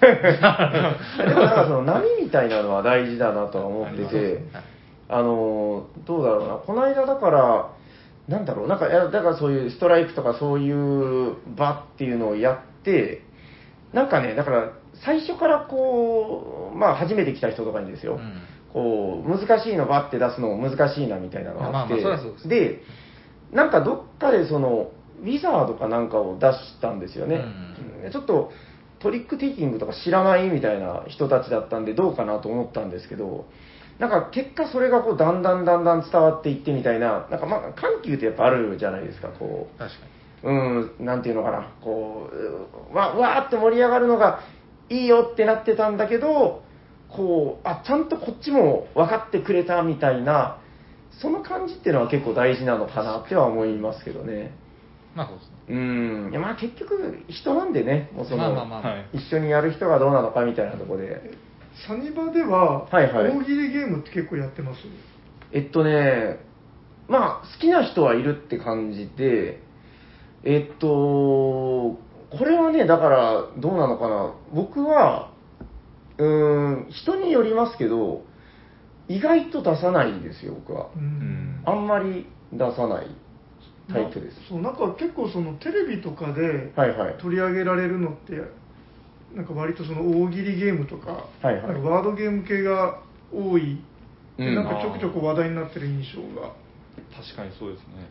でもなんかその波みたいなのは大事だなとは思ってて、あのーどうだろうな、この間だから、なんだろう、なんか、だからそういうストライクとかそういう場っていうのをやって、なんかね、だから最初からこう、まあ初めて来た人とかにですよ、うん。こう、難しいのバッて出すのも難しいなみたいなのがあって、で、なんかどっかでその、ウィザードかなんかを出したんですよね。うん。ちょっとトリックテイキングとか知らないみたいな人たちだったんでどうかなと思ったんですけど、なんか結果それがこうだんだんだんだん伝わっていってみたいな、なんかまあ緩急ってやっぱあるじゃないですか、こう。確かうん、なんていうのかな、こう、うわ、わーって盛り上がるのがいいよってなってたんだけど、こう、あ、ちゃんとこっちも分かってくれたみたいな、その感じっていうのは結構大事なのかなっては思いますけどね。にまあそうですねうん、いやまあ結局人なんでね、もうその、まあまあまあ、はい一緒にやる人がどうなのかみたいなところで。サニバでは、はいはい大喜利ゲームって結構やってます？えっとね、まあ、好きな人はいるって感じで、えっと、これはね、だから、どうなのかな。僕は、うーん、人によりますけど、意外と出さないんですよ、僕は。ううんあんまり出さないタイプです。そうなんか結構そのテレビとかではいはい。取り上げられるのってなんか割とその大喜利ゲームとか,、はいはいなんかワードゲーム系が多い、でうんなんかちょくちょく話題になってる印象が確かにそうですね。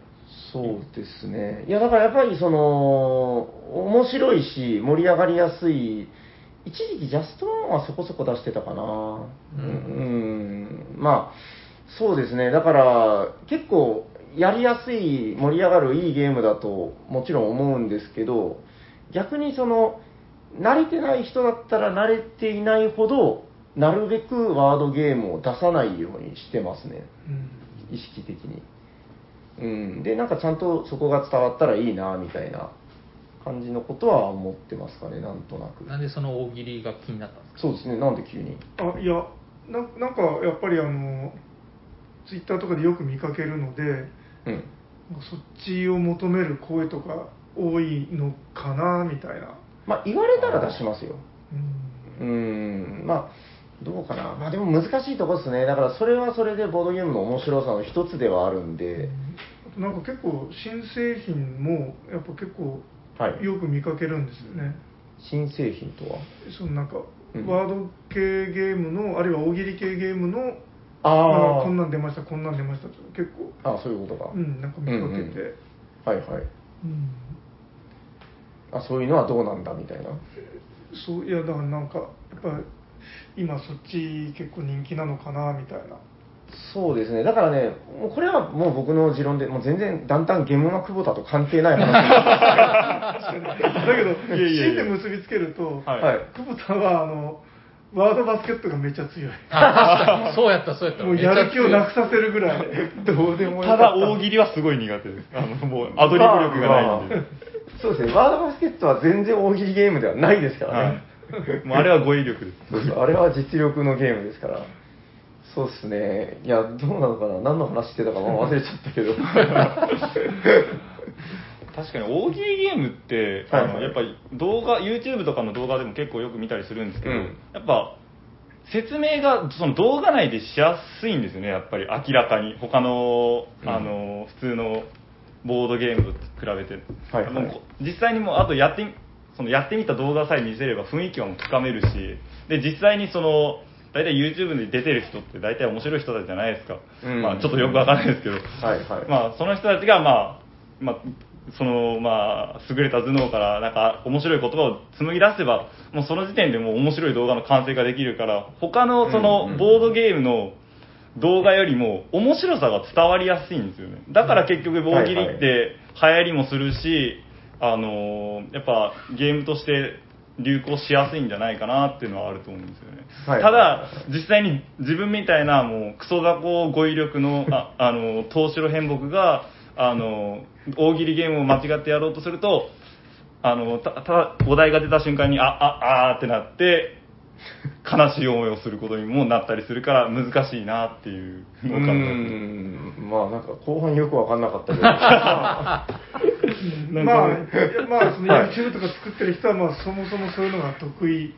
そうですね。いや、だからやっぱりその、面白いし、盛り上がりやすい、一時期ジャストワンはそこそこ出してたかな。うん、うんまあ、そうですね。だから、結構、やりやすい、盛り上がるいいゲームだと、もちろん思うんですけど、逆にその、慣れてない人だったら慣れていないほど、なるべくワードゲームを出さないようにしてますね。うん意識的に。うん。で、なんかちゃんとそこが伝わったらいいな、みたいな感じのことは思ってますかね、なんとなく。なんでその大喜利が気になったんですか？そうですね、なんで急に？あいやななんかやっぱりあのツイッターとかでよく見かけるのでうん。そっちを求める声とか多いのかなみたいな、まあ、言われたら出しますよ。うんうん。まあ、どうかな。まあでも難しいとこですね。だからそれはそれでボードゲームの面白さの一つではあるんで、あとなんか結構新製品もやっぱ結構はい。よく見かけるんですよね、新製品とは？そのなんかうんワード系ゲームのあるいは大喜利系ゲームのあー。あこんなん出ましたこんなん出ましたって結構。ああ、そういうことか。うんなんか見かけて、うんうんはいはい。うん。あ、そういうのはどうなんだみたいな？そういやだからなんかやっぱ今そっち結構人気なのかなみたいな。そうですね。だからね、もうこれはもう僕の持論で、もう全然だんだんゲームマ久保田と関係ない話 だけどいやいやいや。芯で結びつけると、はい。はい。久保田はあのワードバスケットがめっちゃ強いあ、確かに。そうやった、そうやった。もうやる気をなくささせるぐらいどうでもよかたっただ大喜利はすごい苦手です。あの、もうアドリブ力がないんで。そうですね。ワードバスケットは全然大喜利ゲームではないですからはね。い。もうあれは語彙力です。そうそうあれは実力のゲームですから。そうですね。いや、どうなのかな何の話してたかもう忘れちゃったけど。確かに大喜利ゲームって、はいはい。あのやっぱり動画 YouTube とかの動画でも結構よく見たりするんですけど、うん。やっぱ説明がその動画内でしやすいんですよねやっぱり明らかに。他の,、うん。あの普通のボードゲームと比べて、はいはい。実際にもうあとやってみそのやってみた動画さえ見せれば雰囲気はもうつかめるしで実際にその大体 YouTube で出てる人って大体面白い人たちじゃないですか、うん。まあ、ちょっとよくわかんないですけど、はいはい。まあ、その人たちが、まあまあ、そのまあ優れた頭脳からなんか面白い言葉を紡ぎ出せばもうその時点でもう面白い動画の完成ができるから他のそうんのうん。ボードゲームの動画よりも面白さが伝わりやすいんですよね。だから結局大喜利って流行りもするし、あのやっぱゲームとして流行しやすいんじゃないかなっていうのはあると思うんですよね、はい。ただ実際に自分みたいなもうクソ雑魚語彙力のああの東城変木があの大喜利ゲームを間違ってやろうとするとあのたただお題が出た瞬間にあああーってなって悲しい思いをすることにもなったりするから難しいなっていうの。まあなんか後半よくわかんなかったけど。まあまあそのはい YouTube とか作ってる人はまあそもそもそういうのが得意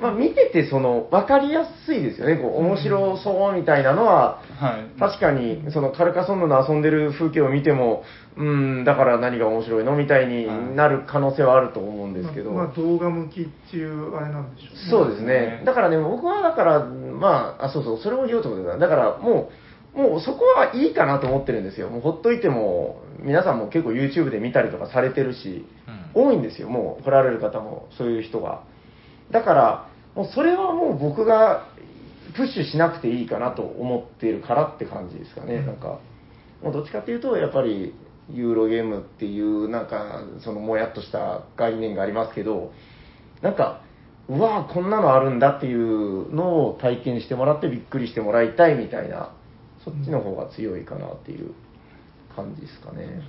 まあ見ててその分かりやすいですよね。こう面白そうみたいなのは、はい確かにそのカルカソンヌの遊んでる風景を見ても、うん、だから何が面白いのみたいになる可能性はあると思うんですけど。まあ、まあ動画向きっていうあれなんでしょうねそうですねね。だからね、僕はだから、まあ、あ、そうそう、それを言おうと思ってた。だからもう、もうそこはいいかなと思ってるんですよ。もうほっといても、皆さんも結構 YouTube で見たりとかされてるし、多いんですよ。もう来られる方も、そういう人が。だから、もうそれはもう僕がプッシュしなくていいかなと思っているからって感じですかね。なんか、もうどっちかっていうと、やっぱり、ユーロゲームっていう、なんか、そのもやっとした概念がありますけど、なんか、うわぁ、こんなのあるんだっていうのを体験してもらってびっくりしてもらいたいみたいな、そっちの方が強いかなっていう感じですかね。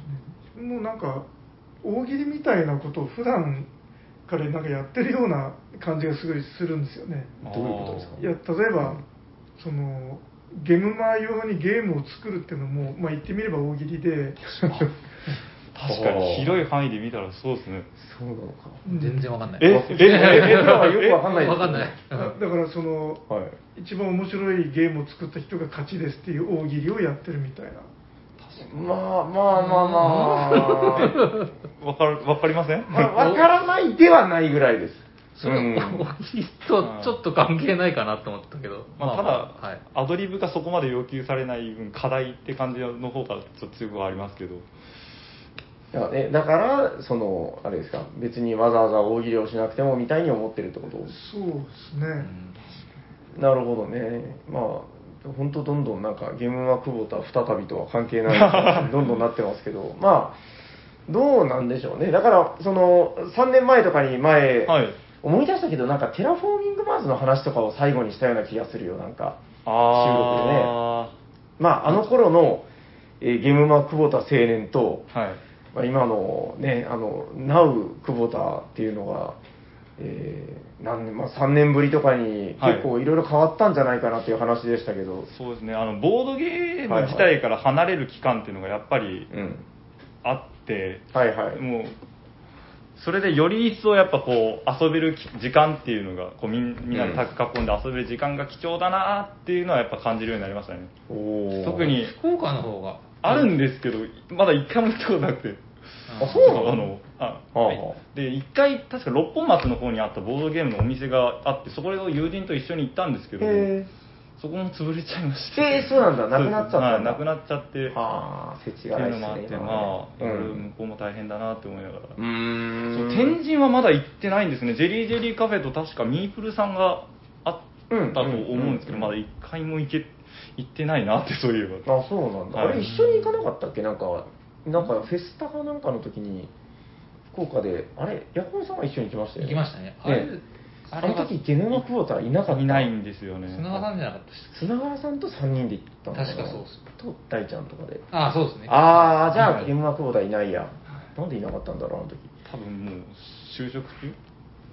もうなんか大喜利みたいなことを普段からなんかやってるような感じがすごいするんですよね。どういうことですか？いや例えばそのゲームマー用にゲームを作るっていうのも、まあ、言ってみれば大喜利で。確かに広い範囲で見たらそうですね。そうなのか。全然わかんない。え？え？え？僕らはよくわかんない。わかんない。だだからそのはい。一番面白いゲームを作った人が勝ちですっていう大喜利をやってるみたいなまあまあまあまあ。わかるわかりませんまあ、わからないではないぐらいです。それ、うん大喜利とちょっと関係ないかなと思ったけど。まあ、ただ、はい。アドリブがそこまで要求されない分課題って感じの方がちょっと強くはありますけどいやえだから、その、あれですか、別にわざわざ大喜利をしなくてもみたいに思ってるってことそうですね、なるほどね。まあ、本当どんどんなんかゲムマ久保田再びとは関係ない どんどんなってますけど、まあ、どうなんでしょうね。だから、その、3年前とかに前、はい思い出したけど、なんかテラフォーミングマーズの話とかを最後にしたような気がするよ、なんか。あまあ、あの頃の、えーゲムマ久保田青年と、あはいまあ、今のね、あの、ナウ久保田っていうのが、えー何年まあ、3年ぶりとかにはい。結構いろいろ変わったんじゃないかなっていう話でしたけど、そうですね。あのボードゲーム自体から離れる期間っていうのがやっぱりうん。あって、はいはい。もうそれでより一層やっぱこう遊べるき時間っていうのがこうみんなでタッグ囲んで遊べる時間が貴重だなっていうのはやっぱ感じるようになりましたね。おー。特に福岡の方が。あるんですけどまだ一回も行ったことなくてあそうなの？あのあはい。で一回確か六本松の方にあったボードゲームのお店があってそこを友人と一緒に行ったんですけどそこも潰れちゃいまして。えーそうなんだ。なくなっちゃったはいなくなっちゃって。はあ、世知ってがないいうのもあって、今まあ、向こうも大変だなって思いながら。うーん。そう天神はまだ行ってないんですね、ジェリージェリーカフェと確かミープルさんがあったと思うんですけど、うんまだ一回も行け行ってないなって、そういえば。あ、そうなんだ。はい。あれ、一緒に行かなかったっけ？なんか、なんかフェスタかなんかの時に、福岡で、あれ、ヤコウさんは一緒に行きましたよね。行きましたね。あれ、あの時、ゲノマクォーターいなかった。いないんですよね。砂川さんじゃなかったし。砂川さんと3人で行ったのな確かそうっすと、大ちゃんとかで。ああ、そうですね。ああ、じゃあ、はいゲノマクォーターいないや。なんでいなかったんだろう、あの時。多分もう、就職中？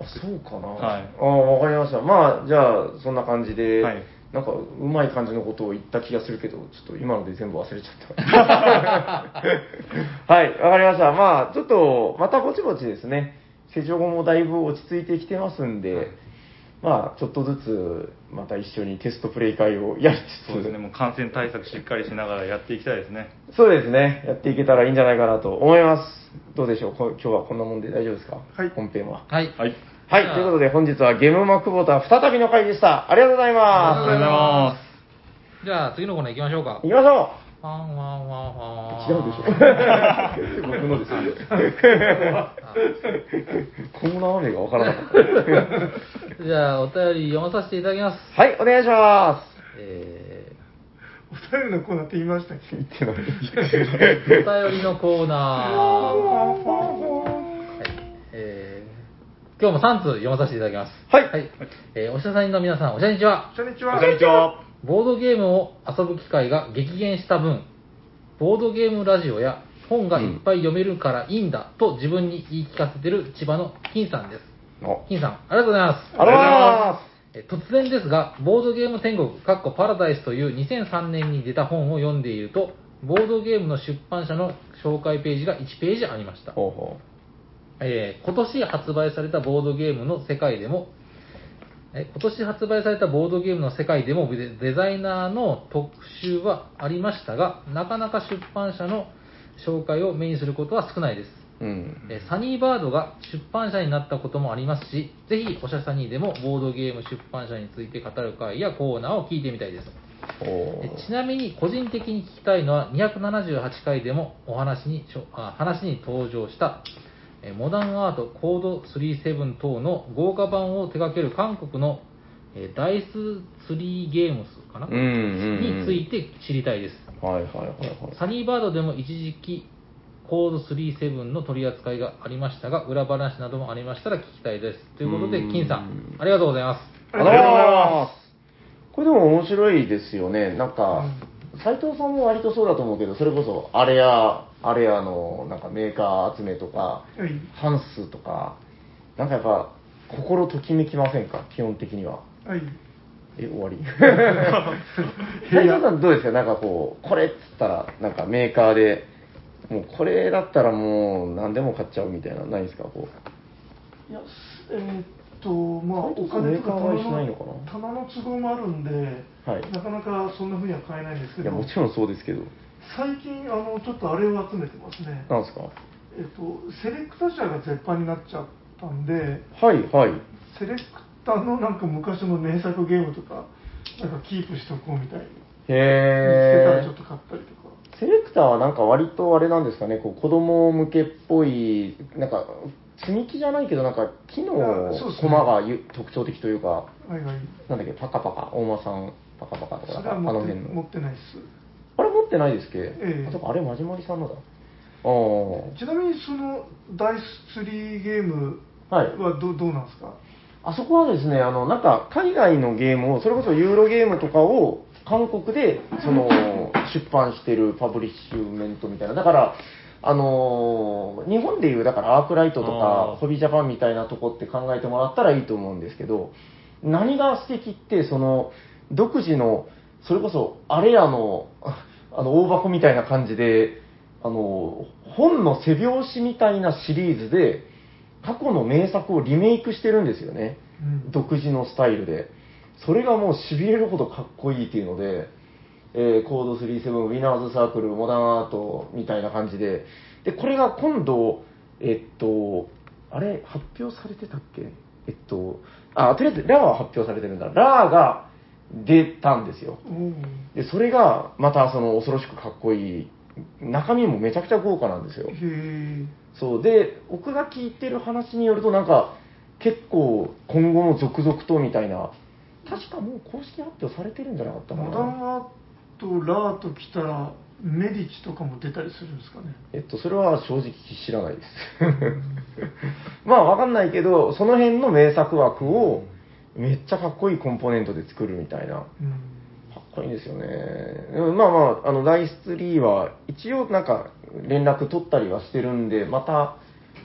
あ、そうかな。はいああ、わかりました。まあ、じゃあ、そんな感じで、はいなんか、うまい感じのことを言った気がするけど、ちょっと今ので全部忘れちゃった。はい、わかりました。まあ、ちょっと、またぼちぼちですね、施錠後もだいぶ落ち着いてきてますんで、まあ、ちょっとずつ、また一緒にテストプレイ会をやりつつ、そうですね、もう感染対策しっかりしながらやっていきたいですね。そうですね、やっていけたらいいんじゃないかなと思います。どうでしょう、こ今日はこんなもんで大丈夫ですか？はい本編は。はい。はい。はい、ということで本日はゲームマクボタ再びの回でした。ありがとうございありがとうございまます。じゃあ、次のコーナー行きましょうかす。。行きましょワンワンワンワン。う違うでしょ 僕のですよ。コーナー名がわからなかった。じゃあ、お便り読まさせていただきます。はい、お願いしまえお便りのコーナーって言いましたっけ？す。言ってない。ー、お便りのコーナー。今日も3通読まさせていただきます。はいはい。えーおしゃさんの皆さん、おしゃにちは。こんにちは。こんにちは。ボードゲームを遊ぶ機会が激減した分、ボードゲームラジオや本がいっぱい読めるからいいんだと自分に言い聞かせてる千葉の金さんです。お金さん、ありがとうございます。ありがとうございまえ突然ですが、ボードゲーム天国、かっこパラダイスという2003年に出た本を読んでいると、ボードゲームの出版社の紹介ページが1ページありましたす。。ほうほえー今年発売されたボードゲームの世界でも、え今年発売されたボードゲームの世界でもデデザイナーの特集はありましたが、なかなか出版社の紹介を目にすることは少ないです。う。うん。えーサニーバードが出版社になったこともありますし、ぜひおしゃさにでもボードゲーム出版社について語る会やコーナーを聞いてみたいです。ちなみに個人的に聞きたいのは278回でもお話にあ話に登場したえモダンアートコード37等の豪華版を手掛ける韓国のえダイスツリーゲームスかな、うんうんうんについて知りたいです。はいはいはいはい。サニーバードでも一時期コード37の取り扱いがありましたが、裏話などもありましたら聞きたいです。ということで、うん金さん、ありがとうございます。ありがとうございます。これでも面白いですよね。なんか、斉藤さんも割とそうだと思うけど、それこそ、あれや、あれやの、なんかメーカー集めとか、はい。ハンスとか、なんかやっぱ、心ときめきませんか？基本的には。はい。え、終わり 斉藤さんどうですか？なんかこう、これっつったら、なんかメーカーで、もうこれだったらもう何でも買っちゃうみたいな、ないですか？こう。いや、えーっと、まあ、お金とか棚の都合もあるんで、はい。なかなかそんな風には買えないんですけいや、ど、もちろんそうですけど。最近、あの、ちょっとあれを集めてますね。なんですか？えっと、セレクタ社が絶版になっちゃったんで、はい、はい。セレクタのなんか昔の名作ゲームとか、なんかキープしとこうみたいに、見つけたへーらちょっと買ったりとか。セレクターはなんか割とあれなんですかね、こう子供向けっぽい、なんか積み木じゃないけど、なんか木の駒がゆ特徴的というか、はいはい。なんだっけ、パカパカ、大間さん、パカパカとか、あの辺の。ってないです。あれ持ってないですっけ、ええあ、れ、まじまりさんのだ。ちなみにそのダイスツリーゲームはいはど,、どうなんですか？あそこはですね、あの、なんか、海外のゲームを、それこそユーロゲームとかを、韓国で、その、出版してるパブリッシュメントみたいな。だから、あのー日本でいう、だからアークライトとかホビージャパンみたいなとこって考えてもらったらいいと思うんですけど、何が素敵って、その、独自の、それこそ、あれやの、あの、大箱みたいな感じで、あの、本の背表紙みたいなシリーズで、過去の名作をリメイクしてるんですよね。うん独自のスタイルで。それがもう痺れるほどかっこいいっていうので、えーコード37、ウィナーズサークル、モダンアートみたいな感じで、で、これが今度、えっと、あれ、発表されてたっけ？えっと、あ、とりあえず、ラーは発表されてるんだ。ラーが、出たんですよ。おーで、それがまたその恐ろしくかっこいい、中身もめちゃくちゃ豪華なんですよ。そう。で、僕が聞いてる話によると、なんか、結構今後も続々とみたいな、確かもう公式発表されてるんじゃなかったかモダンな。アート、ラーと来たら、メディチとかも出たりするんですかね？えっと、それは正直知らないです。まあ、わかんないけど、その辺の名作枠を、めっちゃかっこいいコンポーネントで作るみたいな。うん。かっこいいんですよね。うんまあまあ、あの、ダイス3は、一応なんか、連絡取ったりはしてるんで、また、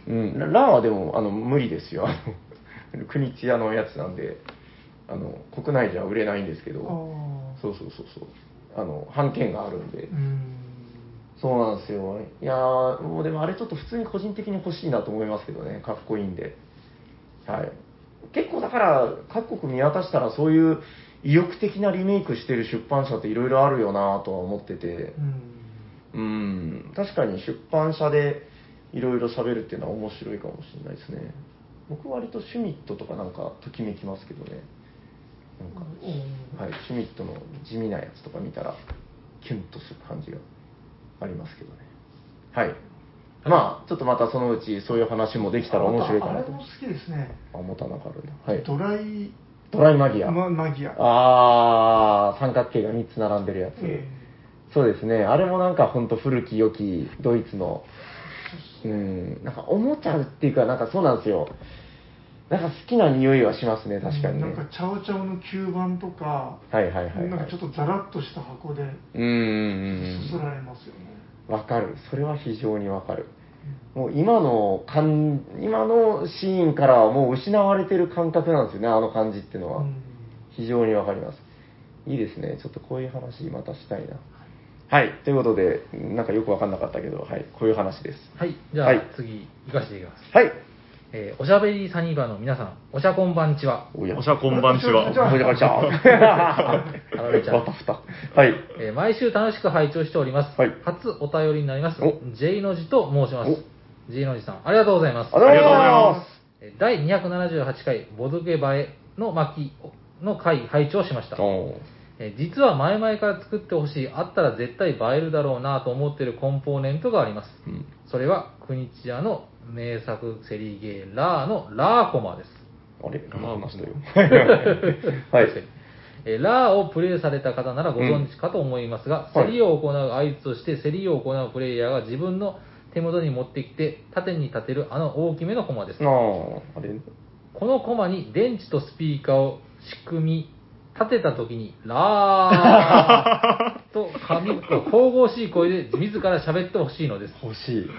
うん、ラランはでも、あの、無理ですよ。あの、国津屋のやつなんで、あの、国内じゃ売れないんですけあど、あ。そうそうそうそう。あの、版権があるんでう。ん。そうなんですよ。いやー、もうでもあれちょっと普通に個人的に欲しいなと思いますけどね、かっこいいんで。はい。結構だから、各国見渡したらそういう意欲的なリメイクしてる出版社っていろいろあるよなとは思っててう、ん。うん、確かに出版社でいろいろ喋るっていうのは面白いかもしれないですね。僕割とシュミットとかなんかときめきますけどね。なんか、はい、シュミットの地味なやつとか見たら、キュンとする感じがありますけどね。はい。まあ、ちょっとまたそのうちそういう話もできたら面白いかなとあれも。好きですね。あ、持たなかったんだ。はい。ドライドライマギア。ママギア。あー、三角形が3つ並んでるやつ。えそうですね。あれもなんかほんと古き良きドイツの、うん、なんかおもちゃっていうか、なんかそうなんですよ。なんか好きな匂いはしますね、え確かにね。なんかチャオチャオの吸盤とか、はいはいはい、はい。なんかちょっとザラッとした箱でうんうんうんそそられますよね。わかる。それは非常にわかる。もう今の感、今のシーンからはもう失われてる感覚なんですよね、あの感じっていうのは。うん非常にわかります。いいですね。ちょっとこういう話またしたいな。はい。ということで、なんかよくわかんなかったけど、はい。こういう話です。はい、じゃあ、はい次、行かせていきます。はい。えーおしゃべりサニバの皆さん、おしゃこんばんちは。おやおしゃこんばんちは。じゃあおやこんちは。ちゃんわたふた。はい。えー毎週楽しく拝聴しております。はい初お便りになりますお。J の字と申します。J の字さん、ありがとうございます。ありがとうございあまえー第278回、ボドゲ映えの巻の回、拝聴しましたす。。おーえー実は前々から作ってほしい、あったら絶対映えるだろうなと思っているコンポーネントがあります。うんそれは、国千屋の名作セリゲーラーのラーコマです。あれ？何の話だよ。確 はい。えーラーをプレイされた方ならご存知かと思いますが、うん競りを行う合図として競りを行うプレイヤーが自分の手元に持ってきて縦に立てるあの大きめのコマですあ。あ、あれ？このコマに電池とスピーカーを仕組み、立てた時に、ラーと神と神々しい声で自ら喋ってほしいのです。欲しい。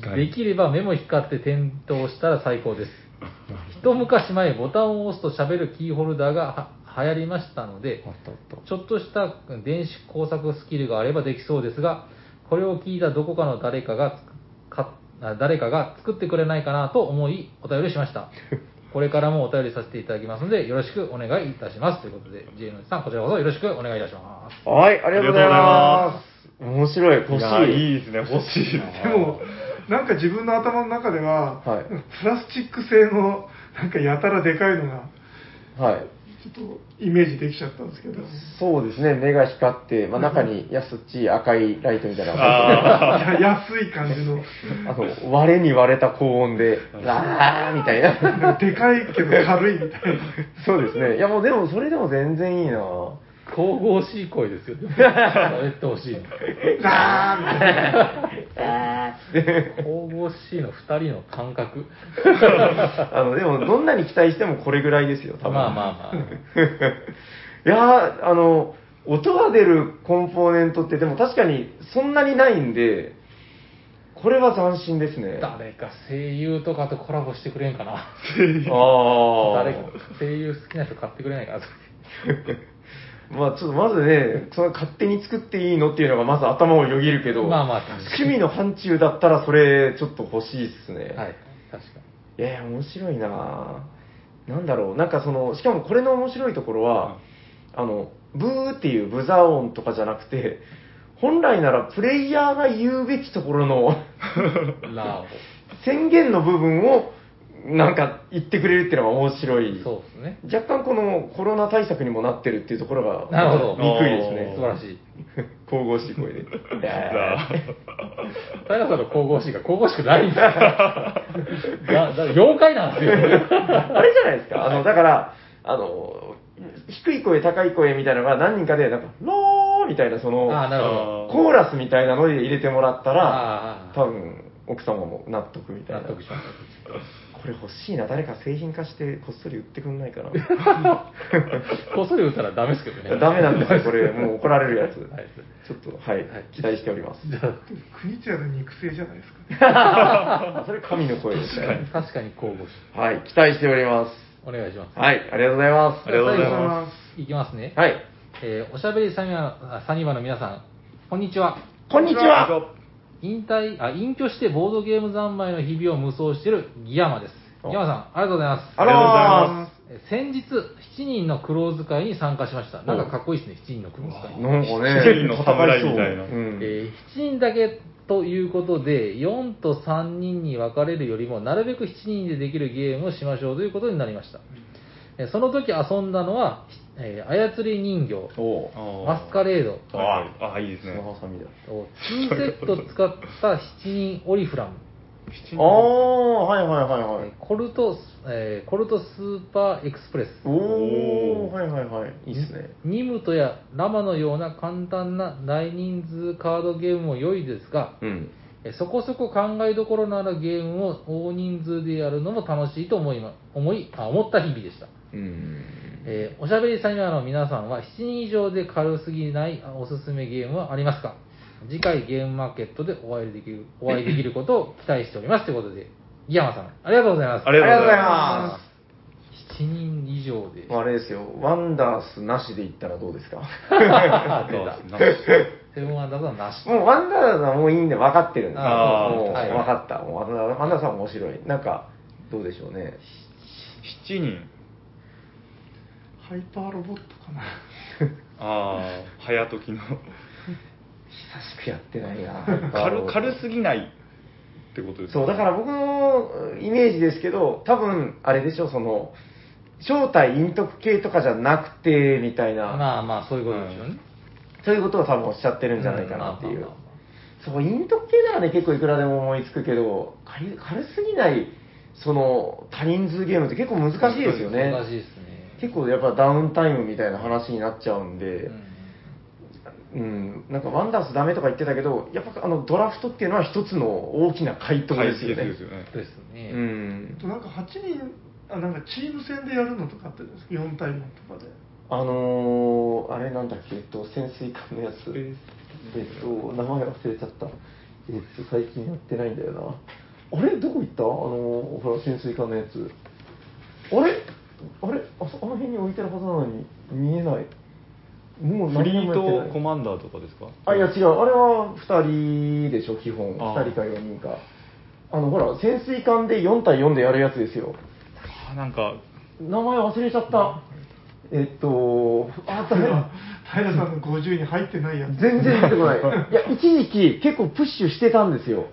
確できれば目も光って点灯したら最高です。一昔前ボタンを押すと喋るキーホルダーがは流行りましたので。ちょっとした電子工作スキルがあればできそうですが、これを聞いたどこかの誰かがつかあ誰かが作ってくれないかなと思いお便りしました。これからもお便りさせていただきますので、よろしくお願いいたします。ということで、J のさん、こちらこそよろしくお願いいたします。はい、ありがとうございます。面白い、欲しい。いや、いいですね、欲しい。でも、なんか自分の頭の中では、はいプラスチック製の、なんかやたらでかいのが、はい。ちょっとイメージできちゃったんですけど、そうですね、目が光って、まあ、中に安っちい赤いライトみたいなあ安い感じの、てあの、割れに割れた高音で、ラーみたいな。でかいけど軽いみたいな。そうですね。いやもうでもそれでも全然いいな神々しい声ですよね。喋ってほしいの。ガーみたいな。神々しいの二人の感覚。あの、でもどんなに期待してもこれぐらいですよ、多分。まあまあまあ。いやーあの、音が出るコンポーネントってでも確かにそんなにないんで、これは斬新ですね。誰か声優とかとコラボしてくれんかな。あ誰か声優好きな人買ってくれないかな。まあちょっとまずね、その勝手に作っていいのっていうのがまず頭をよぎるけど、まあまあ趣味の範疇だったらそれちょっと欲しいっすね。はい、確かいやいや、面白いな。ぁなんだろう、なんかその、しかもこれの面白いところは、あの、ブーっていうブザー音とかじゃなくて、本来ならプレイヤーが言うべきところの。宣言の部分をなんか言ってくれるっていうのが面白い。そうですね。若干このコロナ対策にもなってるっていうところが、なるほどにくいですね。素晴らしい。神々しい声で。平さんの神々しいが神々しくないんですよ。だだ妖怪なんですよ。あれじゃないですか。あの、だから、あの、低い声、高い声みたいなのが何人かで、なんか、ローみたいな、その、ああ、なるほど。コーラスみたいなので入れてもらったら、多分、奥様も納得みたいな。納得しました。これ欲しいな。誰か製品化してこっそり売ってくんないかな。こっそり打ったらダメですけどね。ダメなんですよ、これ。もう怒られるやつ。はいちょっと、はい、期待しております。じゃ国津屋の肉声じゃないですかね。あ それ神の声ですね。あ、確かに神々しい。はい、期待しております。お願いします。はい、ありがとうございます。ありがとうございますいきますね。はい、えーおしゃべりサニバのサニバの皆さん、こんにちは。こんにちは。引退、あ、隠居してボードゲーム三昧の日々を無双しているギヤマです。おギヤマさん、ありがとうございます。ありがとうございます。えー先日、7人のクローズ会に参加しました。なんかかっこいいですね、7人のクローズ会。なんかね、七人の侍みたいなうんえー7人だけということで、4と3人に分かれるよりも、なるべく7人でできるゲームをしましょうということになりました。えーその時遊んだのは、えー操り人形、マスカレード、ああ、あいいですね。砂ハサミだ。2セット使った7人オリフラム、ああ、はいはいはいはいえー。コルト、えーコルトスーパーエクスプレス、おおはいはいはい。いいっすね。ニムトやラマのような簡単な大人数カードゲームも良いですが、うん。えそこそこ考えどころのあるゲームを大人数でやるのも楽しいと思いま思いあ思った日々でした、うん。えーおしゃべりサニバの皆さんは7人以上で軽すぎないあおすすめゲームはありますか？次回ゲームマーケットでお会いできるお会いできることを期待しておりますということで井山さんありがとうございますありがとうございま7人以上であれですよ、ワンダースなしで言ったらどうですか？出た セブンワンダーズはなしもうワンダースはもういいんで分かってるんですよ。あーもうはい分かった。もうワンダーワンダースは面白い。なんか、どうでしょうね。7人。ハイパーロボットかな。ああ、早時の。久しくやってないな。軽軽すぎないってことですか？そう、だから僕のイメージですけど、多分、あれでしょ、その、正体陰徳系とかじゃなくて、みたいな、まあまあそういうことですよね、そういうことを多分おっしゃってるんじゃないかなっていう。そう、陰徳系ならね、結構いくらでも思いつくけど、軽軽すぎない、その、多人数ゲームって結構難しいですよね。難しいですね結構やっぱダウンタイムみたいな話になっちゃうんで、うんうん、なんかワンダースダメとか言ってたけど、やっぱあのドラフトっていうのは一つの大きな回答ですよね。ですよね。ですね、うんあ。となんか8人、あなんかチーム戦でやるのとかあってるんです4対4とかで。あのー、あれなんだっけ、えっと、潜水艦のやつ。えっと、名前忘れちゃった。えっと、最近やってないんだよな。あれ？どこ行った？あのー、ほら、潜水艦のやつ。あれ？あれ？あそあの辺に置いてるはずなのに、見えない。もうフ何リート年もやってない。コマンダーとかですか？あ、いや違う。あれは2人でしょ、基本。あ2人か4人か。あの、ほら、潜水艦で4対4でやるやつですよ。あなんか、名前忘れちゃった。えっと、あ、ダメだ。平さんの50に入ってないやつ。全然出てこない。いや、一時期結構プッシュしてたんですよ。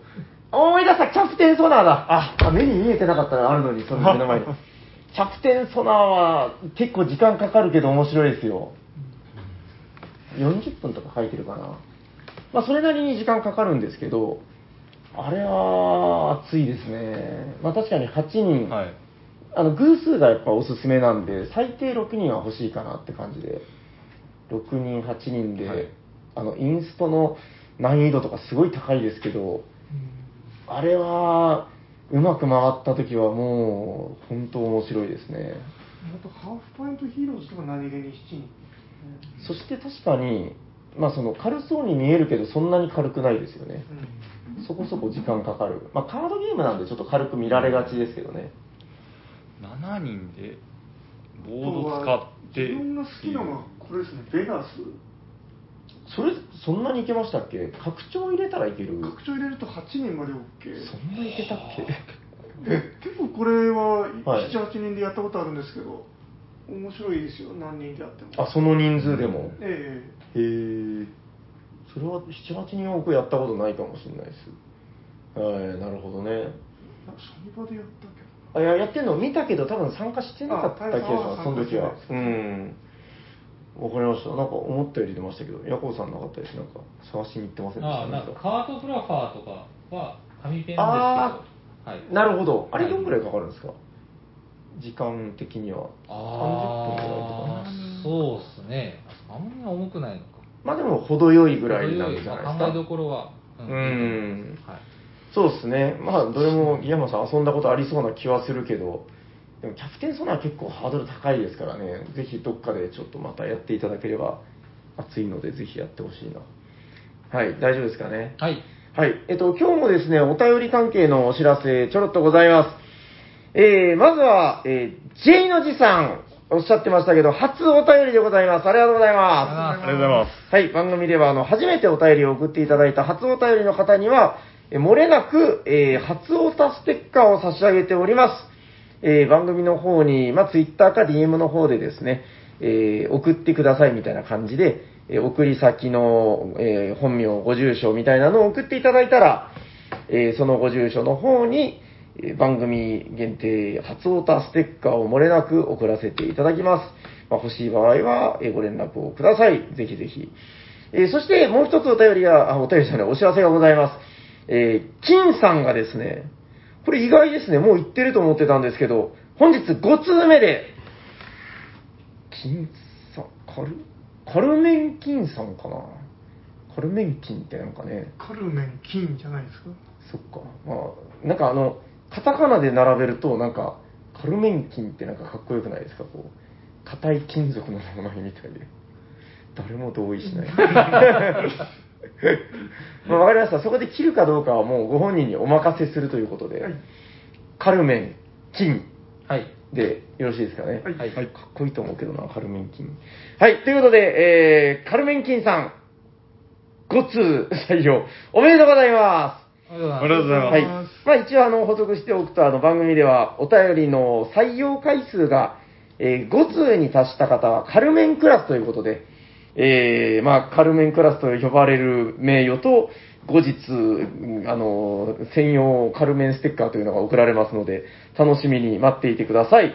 思い出した、キャプテンソナーだ。あ、あ目に見えてなかったらあるのに、その目の前に。キャプテンソナーは結構時間かかるけど面白いですよ。40分とか書いてるかな。まあ、それなりに時間かかるんですけど、あれは熱いですね。まあ、確かに8人、はい。あの偶数がやっぱおすすめなんで、最低6人は欲しいかなって感じで、6人、8人で、はいあのインストの難易度とかすごい高いですけど、あれはうまく回った時はもう本当面白いですね。あとハーフポイントヒーローズとか何気に7人。そして確かに、まあ、その軽そうに見えるけど、そんなに軽くないですよね。そこそこ時間かかる。まあ、カードゲームなんでちょっと軽く見られがちですけどね。7人でボうんード使って。自分が好きなのはこれですね、ベガス。それ、そんなにいけましたっけ？拡張入れたらいける拡張入れると8人まで OK。そんないけたっけ？で結構これははい7、8人でやったことあるんですけど、面白いですよ、何人でやっても。あ、その人数でも？えへえ。それは7、8人は僕やったことないかもしれないです。はい、なるほどね。えサニ場でやったけあいや、やってるのを見たけど、多分参加してなかった気がしあます、その時は。うん。わかりました。なんか思ったより出ましたけど、ヤコウさんなかったです。なんか探しに行ってませんでした？ああ、なんかカートグラファーとかは紙ペンですけど、あはい。なるほど。あれはいどんぐらいかかるんですか？時間的には。30分ぐらいとかああ、そうですね。あんま重くないのか。まあでも程よいぐらいなんじゃないですか？まあ考えどころは。うんはい。そうですね。まあ、どれも、ギヤマさん遊んだことありそうな気はするけど、でもキャプテンソナー結構ハードル高いですからね、ぜひどっかでちょっとまたやっていただければ熱いので、ぜひやってほしいな。はい、大丈夫ですかね？はい。はい。えっと、今日もですね、お便り関係のお知らせ、ちょろっとございます。えー、まずは、えー、J の字さん、おっしゃってましたけど、初お便りでございます。ありがとうございます。ありがとうございます。はい、番組ではあの初めてお便りを送っていただいた初お便りの方には、え漏れなく、えー初オタステッカーを差し上げております。えー番組の方に、まあ、Twitter か DM の方でですね、えー送ってくださいみたいな感じで、えー送り先の、えー本名、ご住所みたいなのを送っていただいたら、えーそのご住所の方に、えー番組限定初オタステッカーを漏れなく送らせていただきます。まあ、欲しい場合は、えーご連絡をください。ぜひぜひ。えーそして、もう一つお便りが、あ、お便りじゃない、お知らせがございます。えー金さんがですね、これ意外ですね、もう言ってると思ってたんですけど、本日5通目で、金さん、カル、カルメン金さんかな？カルメン金ってなんかね、どカルメン金じゃないですか？そっか。まあ、なんかあの、カタカナで並べると、なんか、カルメン金ってなんかかっこよくないですか？こう、硬い金属の名前みたいで。誰も同意しない。まあ、わかりました。そこで切るかどうかはもうご本人にお任せするということで、はいカルメン金はい。でよろしいですかね。はいはい。かっこいいと思うけどな、カルメン金。はい、ということで、えー、カルメン金さん、5通採用、おめでとうございます。ありがありがとうございますはい。まあ一応あの補足しておくと、あの番組ではお便りの採用回数が、えー5通に達した方はカルメンクラスということで、えーまあカルメンクラスと呼ばれる名誉と、後日、うんあの、専用カルメンステッカーというのが送られますので、楽しみに待っていてください。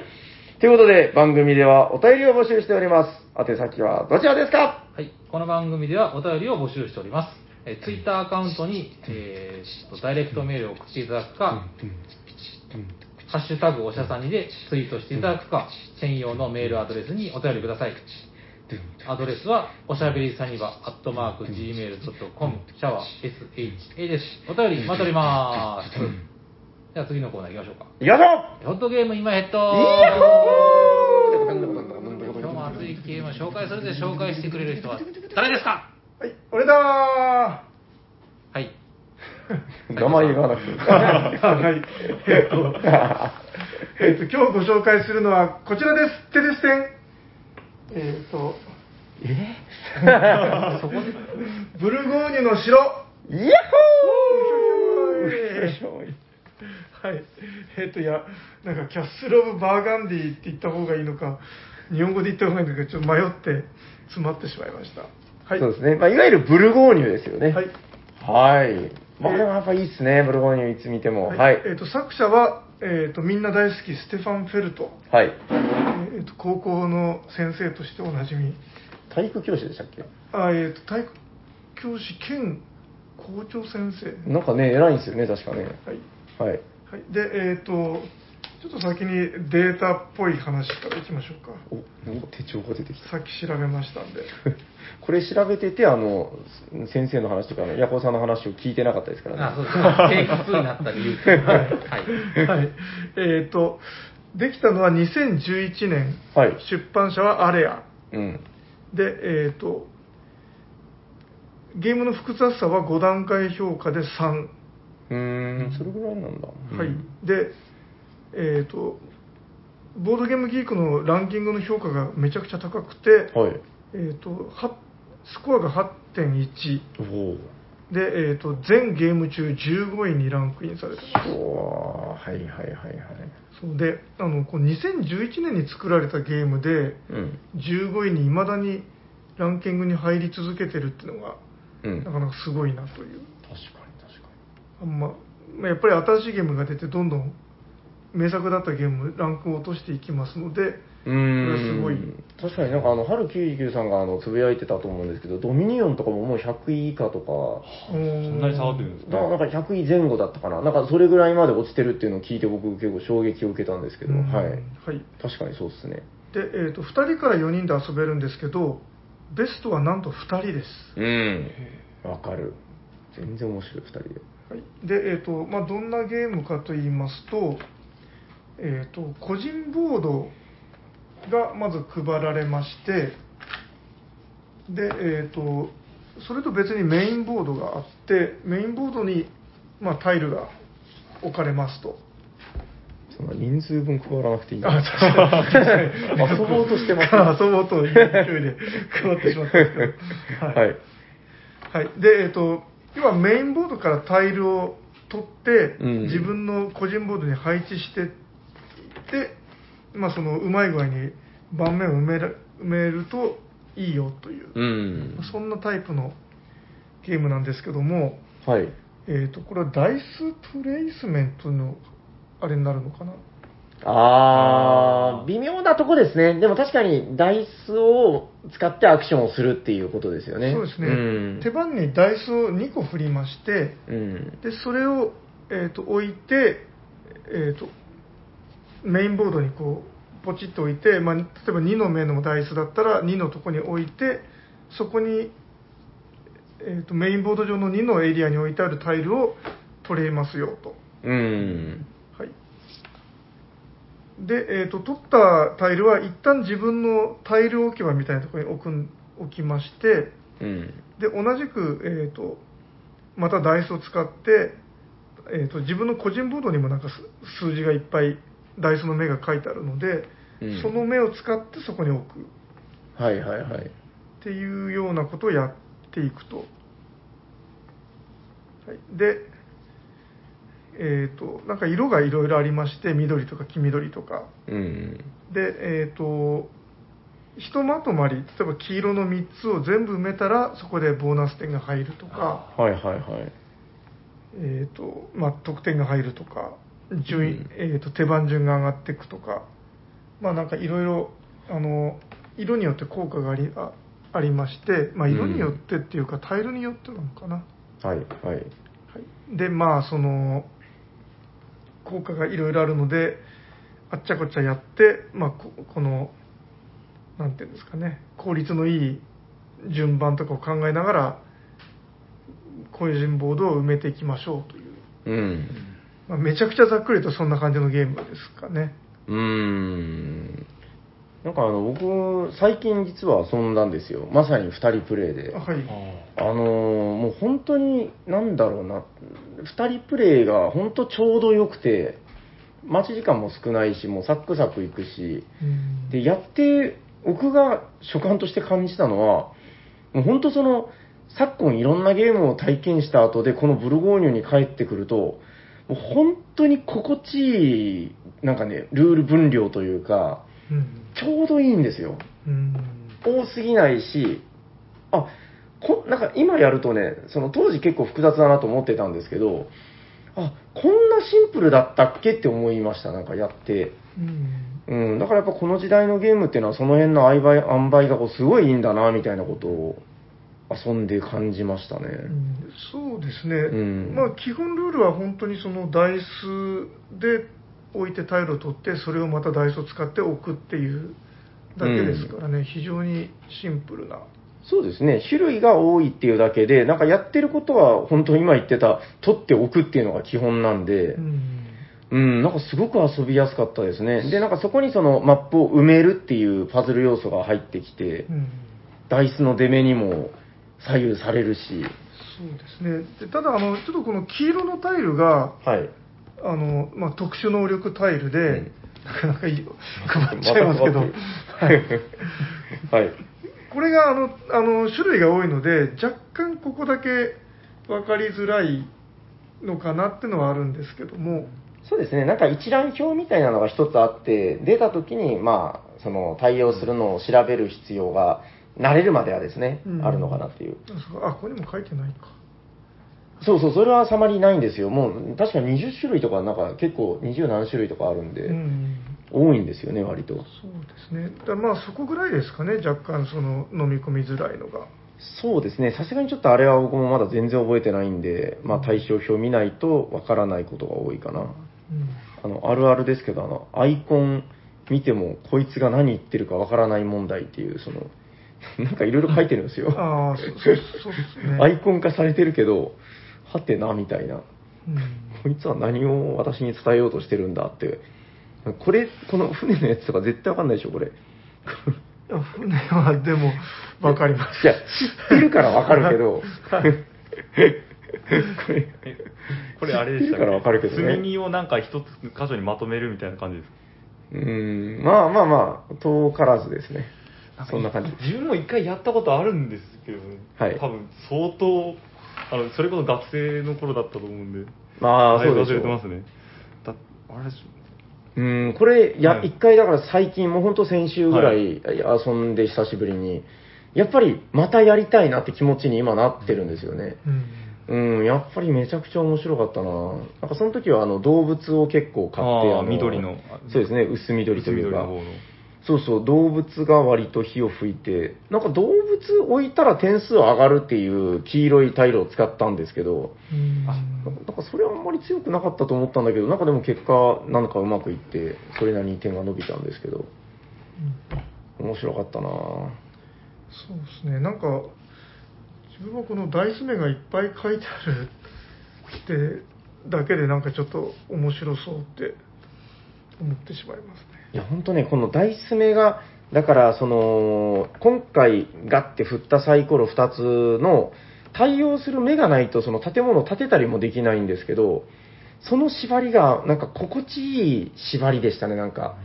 ということで、番組ではお便りを募集しております。宛先はどちらですか？はい、この番組ではお便りを募集しております。えー、ツイッターアカウントに、えーと、ダイレクトメールを送っていただくか、ハッシュタグおしゃさにでツイートしていただくか、専用のメールアドレスにお便りください。アドレスは、おしゃべりさにば、アットマーク、gmail.com、シャワー、sha です。お便り待っております。じゃあ次のコーナー行きましょうか。よいしょホットゲーム今ヘッド今日も熱いゲームを紹介するで紹介してくれる人は誰ですか？はい俺だーはい。名前言わなくていい。はい。えっと、えっと、今日ご紹介するのはこちらです。テレステン。えっと、え？そこで、ブルゴーニュの城。はイヤホーい。えっと、いや、なんかキャッスル・オブ・バーガンディって言った方がいいのか、日本語で言った方がいいのか、ちょっと迷って詰まってしまいました。はい。そうですね。まあ、いわゆるブルゴーニュですよね。はい。はい。まあ、でもやっぱいいっすね、ブルゴーニュいつ見ても。はい。えっと、作者は、えっと、みんな大好き、ステファン・フェルト。はい。えっと、高校の先生としておなじみ。体育教師でしたっけ？あ、えっと、体育教師兼校長先生。なんかね、偉いんですよね、確かね。はい。はい。はい、で、えっ、と、ちょっと先にデータっぽい話からいきましょうか。お、お手帳が出てきた。さっき調べましたんで。これ調べてて、あの、先生の話とか、ヤコウさんの話を聞いてなかったですからね。あ、そうです。テイク2になった理由。はい。はい。えっ、と、できたのは2011年、はい。出版社はアレア。うん。で、えっ、と、ゲームの複雑さは5段階評価で3。うーん、それぐらいなんだ。はいうん。で、えっ、と、ボードゲームギークのランキングの評価がめちゃくちゃ高くて、はい。えっ、と、はスコアが8.1。で、えー、と全ゲーム中15位にランクインされてますおーはいはいはいはい。そうであのこう2011年に作られたゲームでうん。15位にいまだにランキングに入り続けてるっていうのがうん。な確かかなかすごいなというに確かあんま、まあ、やっぱり新しいゲームが出てどんどん名作だったゲームランクを落としていきますので、うーん。すごい確かになんかあの、春99さんがあの、つぶやいてたと思うんですけど、ドミニオンとかももう100位以下とか、そそんなに下がってるんですか？ななんか100位前後だったかな。なんかそれぐらいまで落ちてるっていうのを聞いて僕結構衝撃を受けたんですけど、うんはい。はい。確かにそうですね。で、えっ、と、2人から4人で遊べるんですけど、ベストはなんと2人です。うん。わかる。全然面白い、2人で。はい、で、えっ、と、まあ、どんなゲームかと言いますと、えっ、と、個人ボードがまず配られまして、で、えっ、と、それと別にメインボードがあって、メインボードに、まあ、タイルが置かれますと。そんな人数分配らなくていいんだあ、確かに。遊ぼうとしてます。遊ぼうという勢いで 配ってしまったんですけど。はい。はい、で、えっ、と、要はメインボードからタイルを取って、うん自分の個人ボードに配置していって、まあ、そのうまい具合に盤面を埋める埋めるといいよという、うん。そんなタイプのゲームなんですけども、はい。えっ、と、これはダイスプレイスメントのあれになるのかな？あー、微妙なとこですね。でも確かにダイスを使ってアクションをするっていうことですよね。そうですね、ん手番にダイスを2個振りまして、うん。でそれを、えー、と置いて、えー、とメインボードにこうポチッと置いて、まあ、例えば2の目のダイスだったら2のとこに置いてそこに、えー、とメインボード上の2のエリアに置いてあるタイルを取れますよと。うん。はい、で、えー、と取ったタイルは一旦自分のタイル置き場みたいなところに置くん置きましてうん。で同じく、えー、とまたダイスを使って、えー、と自分の個人ボードにもなんかす数字がいっぱいダイスの目が書いてあるので、うんその目を使ってそこに置くっはいはいはい。ていうようなことをやっていくと。はい、で、えっ、となんか色がいろいろありまして緑とか黄緑とかうん。でえっ、とひとまとまり例えば黄色の3つを全部埋めたらそこでボーナス点が入るとか。はいはいはい。えーとまあ、得点が入るとか順位、うん。えー、と手番順が上がっていくとか、まあなんかいろいろあの色によって効果がありあありまして、まあ、色によってっていうか、タイルによってなのかな、はいはい。はい、でまあその効果がいろいろあるのであっちゃこっちゃやって、まあ、ここのなんていうんですかね。効率のいい順番とかを考えながら個人ボードを埋めていきましょうという、うん。まあ、めちゃくちゃざっくりとそんな感じのゲームですかねうーん。なんかあの、僕、最近実は遊んだんですよ。まさに2人プレイであ。はいあのーもう本当に、なんだろうな、2人プレイが本当ちょうど良くて、待ち時間も少ないし、もうサクサクいくし、うんで、やって、僕が所感として感じたのは、もう本当その、昨今いろんなゲームを体験した後で、このブルゴーニュに帰ってくると、もう本当に心地いい、なんかね、ルール分量というか、うんちょうどいいんですよ。うん多すぎないし、あ、こなんか今やるとね、その当時結構複雑だなと思ってたんですけど、あ、こんなシンプルだったっけって思いました、なんかやって。うんうん、だからやっぱこの時代のゲームっていうのはその辺の塩梅塩梅がこうすごいいいんだな、みたいなことを遊んで感じましたね。うんそうですね、うん。まあ基本ルールは本当にそのダイスで置いてタイルを取ってそれをまたダイスを使って置くっていうだけですからね、非常にシンプルな。そうですね、種類が多いっていうだけで、なんかやってることは本当今言ってた、取っておくっていうのが基本なんで、うん。うん、なんかすごく遊びやすかったですね。で、なんかそこにそのマップを埋めるっていうパズル要素が入ってきてう、ん。ダイスの出目にも左右されるし、そうですね。でただあのちょっとこの黄色のタイルがはい。あの、まあ、特殊能力タイルで、うん。なかなかいい配っちゃいますけど、また配ってるはい。これがあのあの種類が多いので若干ここだけ分かりづらいのかなっていうのはあるんですけども、そうですね、なんか一覧表みたいなのが一つあって、出た時に、まあ、その対応するのを調べる必要が、慣れるまではですね、うんあるのかなっていう。あここにも書いてないかそうそう、それはあまりないんですよ。もう、確か20種類とか、なんか結構20何種類とかあるんで、うん多いんですよね、割と。そうですね。だまあそこぐらいですかね、若干その飲み込みづらいのが。そうですね、さすがにちょっとあれは僕もまだ全然覚えてないんで、まあ対象表見ないとわからないことが多いかな。うんあの、あるあるですけど、あの、アイコン見ても、こいつが何言ってるかわからない問題っていう、その、なんかいろいろ書いてるんですよ。ああ、そそうそうですね。アイコン化されてるけど、はてな、みたいな。うんこいつは何を私に伝えようとしてるんだって。これ、この船のやつとか絶対わかんないでしょ、これ。船はでも分かります。いや、知ってるからわかるけど、これ、これあれでしたからわかるけどね積み荷をなんか一つ箇所にまとめるみたいな感じですうーん、まあまあまあ、遠からずですね。そんな感じ。自分も一回やったことあるんですけど、はい。多分相当あのそれこそ学生の頃だったと思うんで。まあ、だいぶそうでしょう。忘れてますね。だあれうん、これ、いや、はい一回だから最近、もう本当先週ぐらい遊んで久しぶりに、やっぱりまたやりたいなって気持ちに今なってるんですよね。うん。うん、やっぱりめちゃくちゃ面白かったな。なんかその時はあの動物を結構飼って、あ緑の。そうですね、薄緑というかそうそう、動物が割と火を吹いて、なんか動物置いたら点数上がるっていう黄色いタイルを使ったんですけど、うん。なんかそれはあんまり強くなかったと思ったんだけど、なんかでも結果、なんかうまくいって、それなりに点が伸びたんですけど、面白かったな。そうですね、なんか、自分はこのダイス目がいっぱい書いてあるってだけで、なんかちょっと面白そうって思ってしまいますね。いや、本当ね、このダイス目が、だから、その、今回ガッて振ったサイコロ2つの対応する目がないと、その建物を建てたりもできないんですけど、その縛りが、なんか心地いい縛りでしたね、なんか。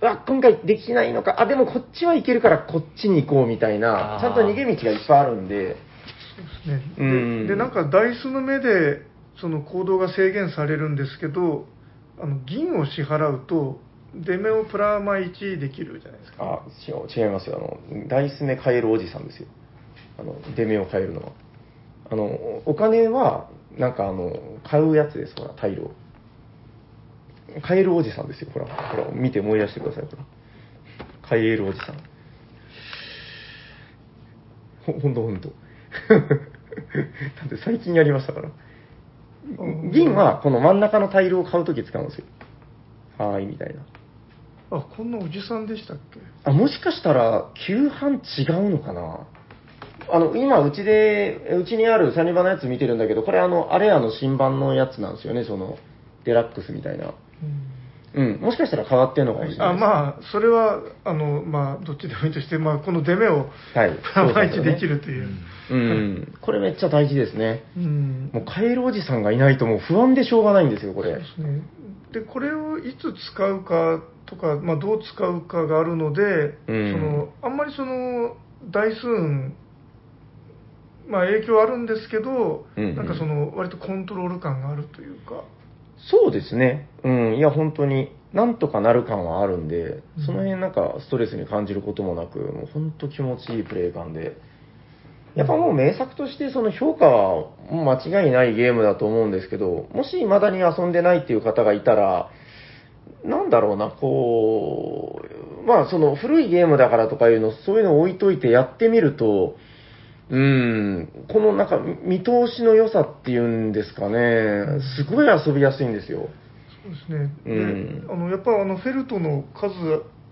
うわ、今回できないのか、あ、でもこっちはいけるからこっちに行こうみたいなちゃんと逃げ道がいっぱいあるんで、そうですね。うんでで、なんかダイスの目でその行動が制限されるんですけど、あの銀を支払うと、出目をプラマ1できるじゃないですか。あ、違う違いますよ。あの、ダイス目変えるおじさんですよ。あの、出目を変えるのは。あの、おお金は、なんかあの、買うやつです、ほら、タイルを。買えるおじさんですよ、ほら。ほら、見て思い出してください、ほら。買えるおじさん。ほほんとほんと。だって最近やりましたから。うん銀はこの真ん中のタイルを買うとき使うんですよ。はーい、みたいな。あ、こんなおじさんでしたっけ？あ、もしかしたら、旧版違うのかな？あの、今、うちで、うちにあるサニバのやつ見てるんだけど、これあの、あれやの新版のやつなんですよね、その、デラックスみたいな。うん、もしかしたら変わってんのかもしれないあ。まあ、それは、あの、まあ、どっちでもいいとして、まあ、この出目をはい。プラマ1そうですよねできるという。うん、これめっちゃ大事ですね。うんもう、カエルおじさんがいないともう不安でしょうがないんですよ、これそうで。すね。で、これをいつ使うかとか、まあ、どう使うかがあるので、うんそのあんまりその台数運、まあ、影響あるんですけど、うんうんなんかその割とコントロール感があるというか、そうですね。うん、いや、本当に、なんとかなる感はあるんで、うんその辺なんかストレスに感じることもなく、もう本当気持ちいいプレイ感で。やっぱもう名作としてその評価は間違いないゲームだと思うんですけど、もし未だに遊んでないっていう方がいたら、なんだろうな、こう、まあその古いゲームだからとかいうの、そういうのを置いといてやってみると、うん、このなんか見通しの良さっていうんですかね、すごい遊びやすいんですよ。そうですね。うんで、あのやっぱあのフェルトの数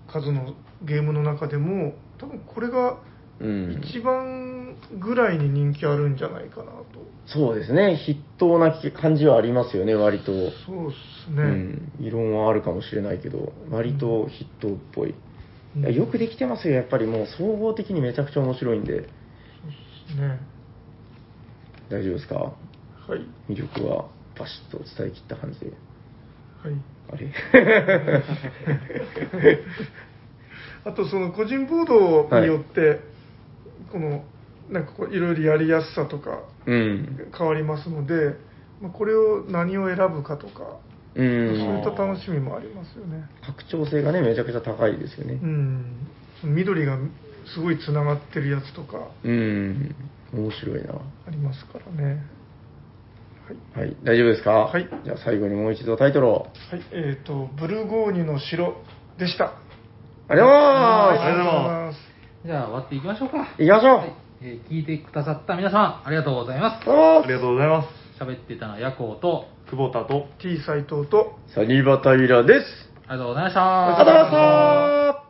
数のゲームの中でも、多分これがうん、一番ぐらいに人気あるんじゃないかなと。そうですね、筆頭な感じはありますよね、割と。そうですね。うん、異論はあるかもしれないけど、割と筆頭っぽい。いやよくできてますよ、やっぱりもう総合的にめちゃくちゃ面白いんで、そうですね。大丈夫ですか？はい。魅力はバシッと伝え切った感じで。はい。あれ？あとその個人ボードによって、このなんかこういろいろやりやすさとかうん。変わりますので、まあ、これを何を選ぶかとか、うそういん。った楽しみもありますよね。拡張性がね、めちゃくちゃ高いですよねう。ん、緑がすごいつながってるやつとかうん。面白いな。ありますからね。はい、大丈夫ですか？はいじゃあ最後にもう一度タイトルを。はい、えっ、と、ブルゴーニュの城でした。ありがとうございありまがとうございますじゃあ終わっていきましょうか。す。行きましょう。はい。えー聞いてくださった皆さん、ありがとうございます。どうもありがとうございます。喋ってたのはヤコウと、久保田と T 斎藤と、サニバタイラです。ありがとうございました。ありがとうございました。